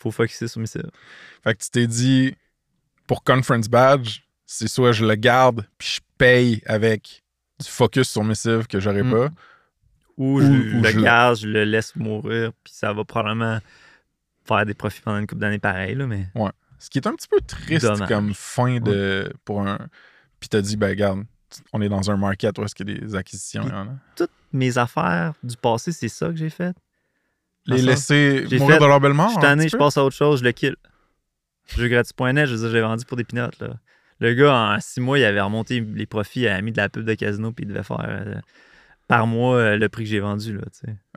Faut focuser sur Missile. Fait que tu t'es dit, pour Conference Badge, c'est soit je le garde puis je paye avec du focus sur Missive que j'aurais Mm. pas. Ou, Ou- je ou le je garde, je le laisse mourir, puis ça va probablement faire des profits pendant une couple d'années pareil, là, mais Ce qui est un petit peu triste Dommage. comme fin de. pour un. Puis t'as dit, ben regarde, on est dans un market où est-ce qu'il y a des acquisitions. Puis- il y en a. toutes mes affaires du passé, c'est ça que j'ai fait. Les laisser mourir fait- de leur belle mort. Tanné, petit je passe à autre chose, je le kill. Jeugratis.net, je veux dire, j'ai vendu pour des pinottes, là. Le gars, en six mois, il avait remonté les profits, il avait mis de la pub de casino, puis il devait faire euh, par mois euh, le prix que j'ai vendu, là.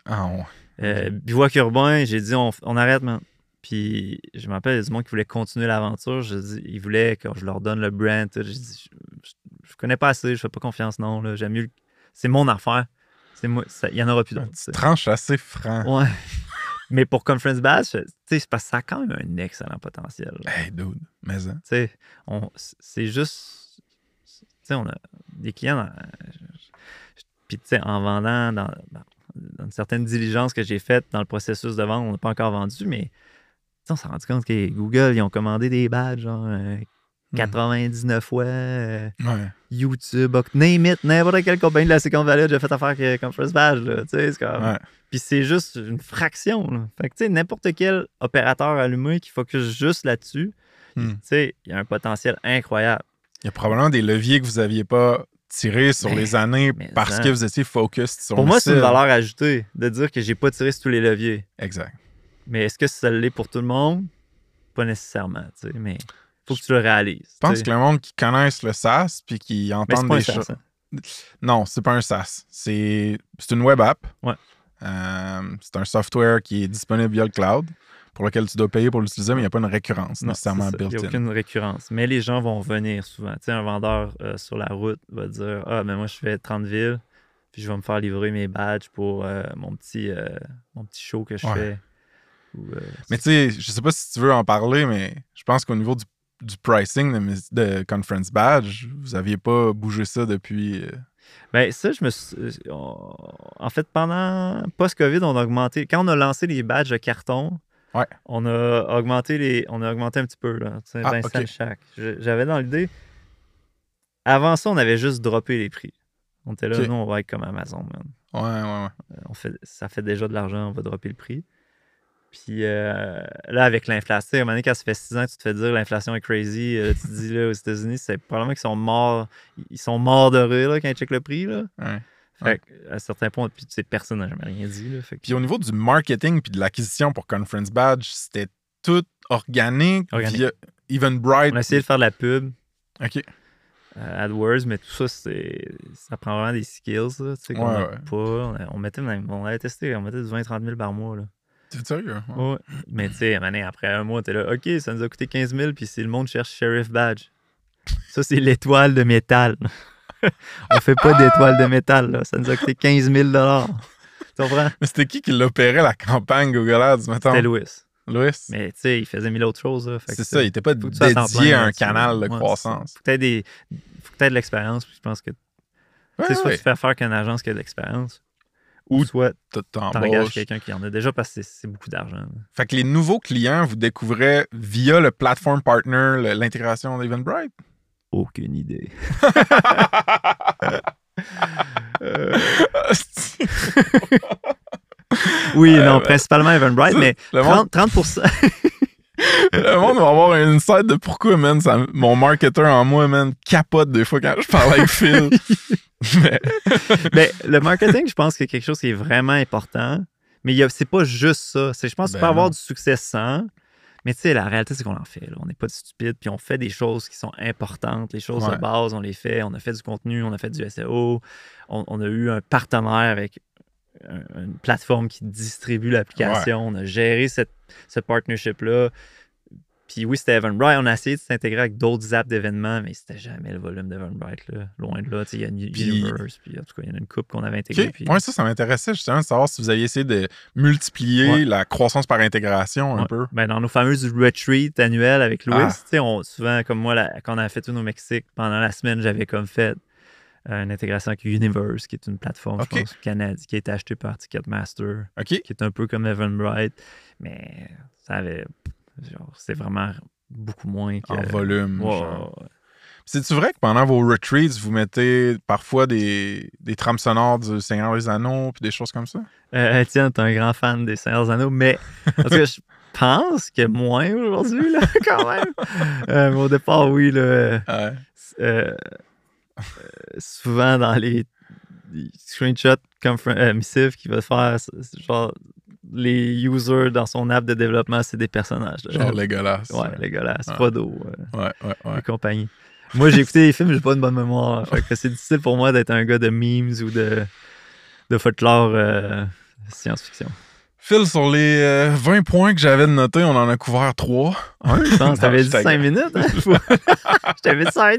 Ah, ouais. Euh, Bivouac urbain, j'ai dit on, on arrête, man. Puis je me rappelle, il y a du monde qui voulait continuer l'aventure. Je dis, ils voulaient que je leur donne le brand. tout. J'ai dit, je, je, je connais pas assez, je fais pas confiance, non. là. J'aime mieux. C'est mon affaire. C'est moi. ça- Il y en aura plus d'autres. tranches assez franc. Ouais. Mais pour Conference sais, c'est parce que ça a quand même un excellent potentiel. là. Hey, dude, mais hein. Tu sais, on- c'est juste. Tu sais, on a des clients. dans- Puis, tu sais, en vendant dans, dans- dans une certaine diligence que j'ai faite dans le processus de vente, on n'a pas encore vendu, mais on s'est rendu compte que Google, ils ont commandé des badges, genre euh. 99 fois. euh, Ouais. YouTube, name it, n'importe quelle compagnie de la Silicon Valley déjà fait affaire avec Conference Badge. Là, tu sais, c'est comme- Ouais. Puis c'est juste une fraction. Là. Fait que, tu sais, n'importe quel opérateur allumé qui focus juste là-dessus, tu sais, il y a un potentiel incroyable. Il y a probablement des leviers que vous n'aviez pas tirés sur Mais- les années parce ça- que vous étiez focused sur Pour moi, c'est une valeur ajoutée de dire que j'ai pas tiré sur tous les leviers. Exact. Mais est-ce que ça l'est pour tout le monde? Pas nécessairement, tu sais, mais faut que tu le réalises. Je pense que le monde qui connaissent le SaaS puis qui un des choses. hein. Non, c'est pas un SaaS. C'est une web app. Ouais. Euh, c'est un software qui est disponible via le cloud pour lequel tu dois payer pour l'utiliser, mais il n'y a pas une récurrence Non, nécessairement ça. Il n'y a built-in. aucune récurrence. Mais les gens vont venir souvent. Tu sais, un vendeur euh, sur la route va dire Ah, mais moi, je fais 30 villes, puis je vais me faire livrer mes badges pour euh, mon, petit, mon petit show que je Ouais. fais. Ou, Mais tu sais, je sais pas si tu veux en parler, mais je pense qu'au niveau du du pricing de, Conference Badge. Vous aviez pas bougé ça depuis. euh, Ben, ça, je me suis. euh, on- En fait, pendant post-COVID, on a augmenté. Quand on a lancé les badges de carton, Ouais. on a augmenté les. On a augmenté un petit peu, là. tu sais, Ah, 20 cents ok. chaque. J'avais dans l'idée. Avant ça, on avait juste droppé les prix. On était là, nous, on va être comme Amazon, man. Ouais, ouais, ouais. Euh, On fait, ça fait déjà de l'argent, on va dropper le prix. Puis euh, là, avec l'inflation, à un moment donné, quand ça fait 6 ans que tu te fais dire l'inflation est crazy, euh, tu te dis là aux États-Unis, c'est probablement qu'ils sont morts. Ils sont morts de rire là, quand ils checkent le prix. Là. Ouais. Fait que, à certains points, puis tu sais, personne n'a jamais rien dit. Là, fait que- Puis au niveau du marketing puis de l'acquisition pour Conference Badge, c'était tout organique, Organique. via Eventbrite. on a essayé de faire de la pub, OK. euh, AdWords, mais tout ça, c'est, ça prend vraiment des skills. Là, tu sais, qu'on Ouais, pas. On, a- on mettait on avait testé, on mettait du 20-30 000 par mois. Là. C'est sérieux? Ouais. Ouais. Mais tu sais, après un mois, t'es là, OK, ça nous a coûté 15 000, puis si le monde cherche Sheriff Badge. Ça, c'est l'étoile de métal. On fait pas d'étoile de métal, là. Ça nous a coûté 15 000 Tu comprends? Mais c'était qui qui l'opérait, la campagne Google Ads, mettons? C'était Louis. Louis? Mais tu sais, il faisait mille autres choses. C'est ça, il était pas dédié plein à un canal de. Ouais, croissance. Faut que t'aies des... faut t'aies de l'expérience, puis je pense que Ouais, c'est soit ouais. tu fais affaire qu'une agence qui a de l'expérience, Ou soit t'engages quelqu'un qui en a déjà parce que c'est- beaucoup d'argent. Fait que les nouveaux clients, vous découvrez via le platform partner l'intégration d'Eventbrite? Aucune idée. Oui, Euh, non, principalement Eventbrite, mais le, monde, 30, 30 le monde va avoir un insight de pourquoi, man, ça- mon marketeur en moi, man, capote des fois quand je parle avec Phil. Mais- Mais le marketing, je pense que c'est quelque chose qui est vraiment important. Mais c'est pas juste ça. Je pense que Ben tu peux avoir du succès sans. Mais tu sais, la réalité, c'est qu'on en fait. là. On n'est pas stupides, puis on fait des choses qui sont importantes. Les choses Ouais. de base, on les fait. On a fait du contenu, on a fait du SEO. On, on a eu un partenaire avec une plateforme qui distribue l'application. On a géré cette, ce partnership-là. Puis oui, c'était Eventbrite. On a essayé de s'intégrer avec d'autres apps d'événements, mais c'était jamais le volume d'Eventbrite. là. Loin de là. Il y a une Puis- Universe, puis en tout cas, il y en a une coupe qu'on avait intégrée. OK. puis- Ouais, ça, ça m'intéressait justement de savoir si vous aviez essayé de multiplier Ouais. la croissance par intégration un Ouais. peu. Ben, dans nos fameuses retreats annuelles avec Louis, Ah. on, souvent, comme moi, la- quand on a fait tout au Mexique, pendant la semaine, j'avais comme fait une intégration avec Universe, qui est une plateforme, OK. je pense, canadienne, qui a été achetée par Ticketmaster, qui est un peu comme Eventbrite, mais ça avait. Genre, c'est vraiment beaucoup moins que. En volume. Ouais, ouais, ouais. C'est-tu vrai que pendant vos retreats, vous mettez parfois des, des trames sonores du Seigneur des Anneaux puis des choses comme ça? Euh, Étienne, t'es un grand fan des Seigneurs Anneaux, mais tout cas, je pense que moins aujourd'hui, là, quand même. Euh, mais au départ, oui, là. Ouais. euh, euh, souvent dans les screenshots euh, missives qu'il va faire, genre les users dans son app de développement, c'est des personnages. là. Genre Legolas. Ouais, là, Ouais. Frodo euh, Ouais, ouais, ouais. et compagnie. Moi, j'ai écouté les films, j'ai pas une bonne mémoire. Fait que c'est difficile pour moi d'être un gars de memes ou de, de folklore euh, science-fiction. Phil, sur les euh, 20 points que j'avais de noter, on en a couvert 3. Un, je pense. T'avais dit je 5 minutes. Hein? je t'avais dit ça.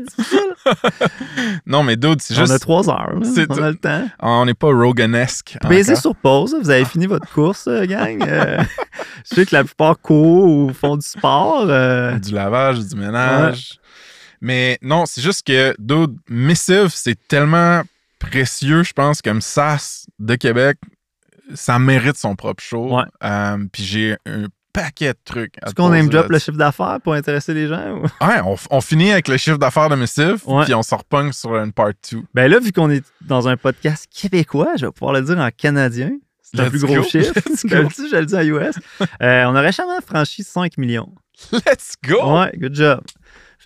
Non, mais dude, c'est On a juste. 3 heures. là. c'est- On a le temps. On n'est pas Roganesque. Baisez sur pause, vous avez fini votre course, euh, gang. Euh, je sais que la plupart courent ou font du sport. euh, Du lavage, du ménage. Mais non, c'est juste que, dude, Missive, c'est tellement précieux, je pense, comme SAS de Québec. Ça mérite son propre show. Euh, Puis j'ai un paquet de trucs. à Est-ce qu'on aime drop le chiffre d'affaires pour intéresser les gens? ou- Ouais, on, on finit avec le chiffre d'affaires de Ouais. puis on se repogne sur une part 2. Ben là, vu qu'on est dans un podcast québécois, je vais pouvoir le dire en canadien. C'est un Let's plus gros go. chiffre. Le go. dis, je le dis en US. Euh, on a récemment franchi 5 millions. Let's go! Ouais, good job.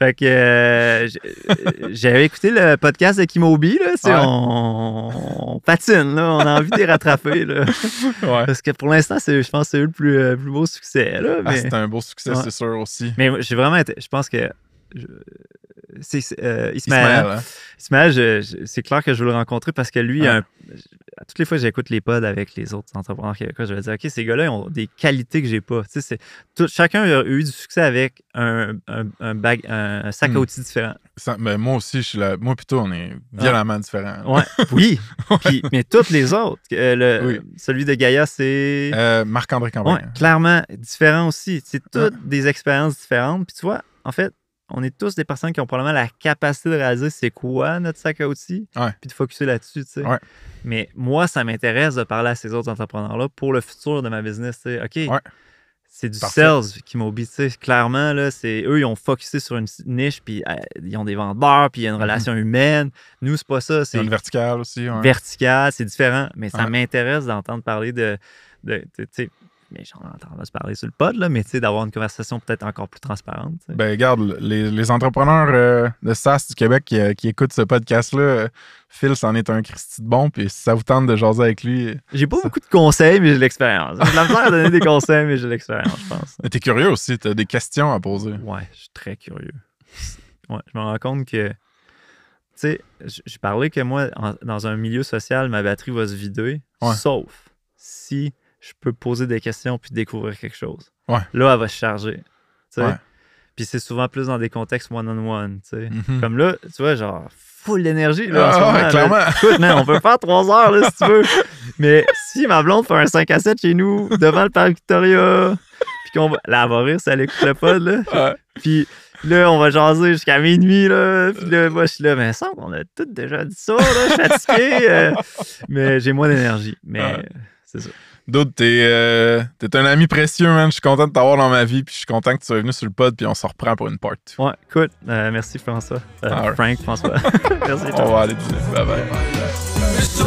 Fait que euh, euh, j'avais écouté le podcast de Kimobi, là. Ouais. On, on patine, là. On a envie de les rattraper, là. Ouais. Parce que pour l'instant, je pense que c'est eux le plus, euh, plus beau succès. Là, Ah, c'est un beau succès, Ouais. c'est sûr aussi. mais j'ai vraiment été. Je pense que. je- c'est euh, Ismaël. Ismaël, hein? Ismaël, je- je- c'est clair que je veux le rencontrer parce que lui, un- toutes les fois que j'écoute les pods avec les autres entrepreneurs québécois, je vais dire OK, ces gars-là ils ont des qualités que j'ai pas. Tu sais, tout- chacun a eu du succès avec un, un, bag, sac à Hmm. outils différent. Ça- ben, moi aussi, je suis là. Moi, plutôt, on est violemment différents. Ouais, oui. Puis, mais toutes les autres. euh, le- Oui. Celui de Gaïa, c'est. Euh, Marc-André Ouais, Campagne. clairement différent aussi. C'est toutes des expériences différentes. Puis tu vois, en fait, on est tous des personnes qui ont probablement la capacité de réaliser c'est quoi notre sac à outils, Ouais. puis de focuser là-dessus, tu sais. Ouais. Mais moi, ça m'intéresse de parler à ces autres entrepreneurs-là pour le futur de ma business, tu sais. OK, Ouais. c'est du Parfait. sales qui tu sais. Clairement, là, c'est eux, ils ont focusé sur une niche, puis euh, ils ont des vendeurs, puis il y a une Mhm. relation humaine. Nous, c'est pas ça, C'est une verticale aussi. ouais. vertical, c'est différent. Mais ça m'intéresse d'entendre parler de. de, de- mais j'en entends se parler sur le pod, là, mais tu sais, d'avoir une conversation peut-être encore plus transparente. Ben, regarde, les, les entrepreneurs euh, de SaaS du Québec qui, euh, qui écoutent ce podcast-là, euh, Phil, c'en est un Christy de bon, puis si ça vous tente de jaser avec lui, J'ai pas ça- beaucoup de conseils, mais j'ai l'expérience. J'ai la misère à donner des conseils, mais j'ai l'expérience, je pense. Mais t'es curieux aussi, t'as des questions à poser. Ouais, je suis très curieux. Ouais, je me rends compte que. Tu sais, j'ai parlé que moi, en- dans un milieu social, ma batterie va se vider, Ouais. sauf si je peux poser des questions puis découvrir quelque chose. Ouais. Là, elle va se charger. Ouais. Puis c'est souvent plus dans des contextes one-on-one. Mhm. Comme là, tu vois, genre, full d'énergie. Là, en Ah ouais, là. clairement. Écoute, man, on peut faire trois heures là, si tu veux. Mais si ma blonde fait un 5 à 7 chez nous, devant le parc Victoria, puis qu'on va. Là, elle va rire si elle écoute le pod, là. Puis là, on va jaser jusqu'à minuit, là. Puis là, moi, je suis là, mais semble qu'on a tous déjà dit ça, là. Je suis fatigué. euh, mais j'ai moins d'énergie. Mais c'est ça. D'autres, t'es euh, t'es un ami précieux, man. Je suis content de t'avoir dans ma vie, puis je suis content que tu sois venu sur le pod, puis on se reprend pour une part. Ouais, écoute, euh, merci François. Euh. Frank, François. merci, On va aller dîner. Bye bye. Ça,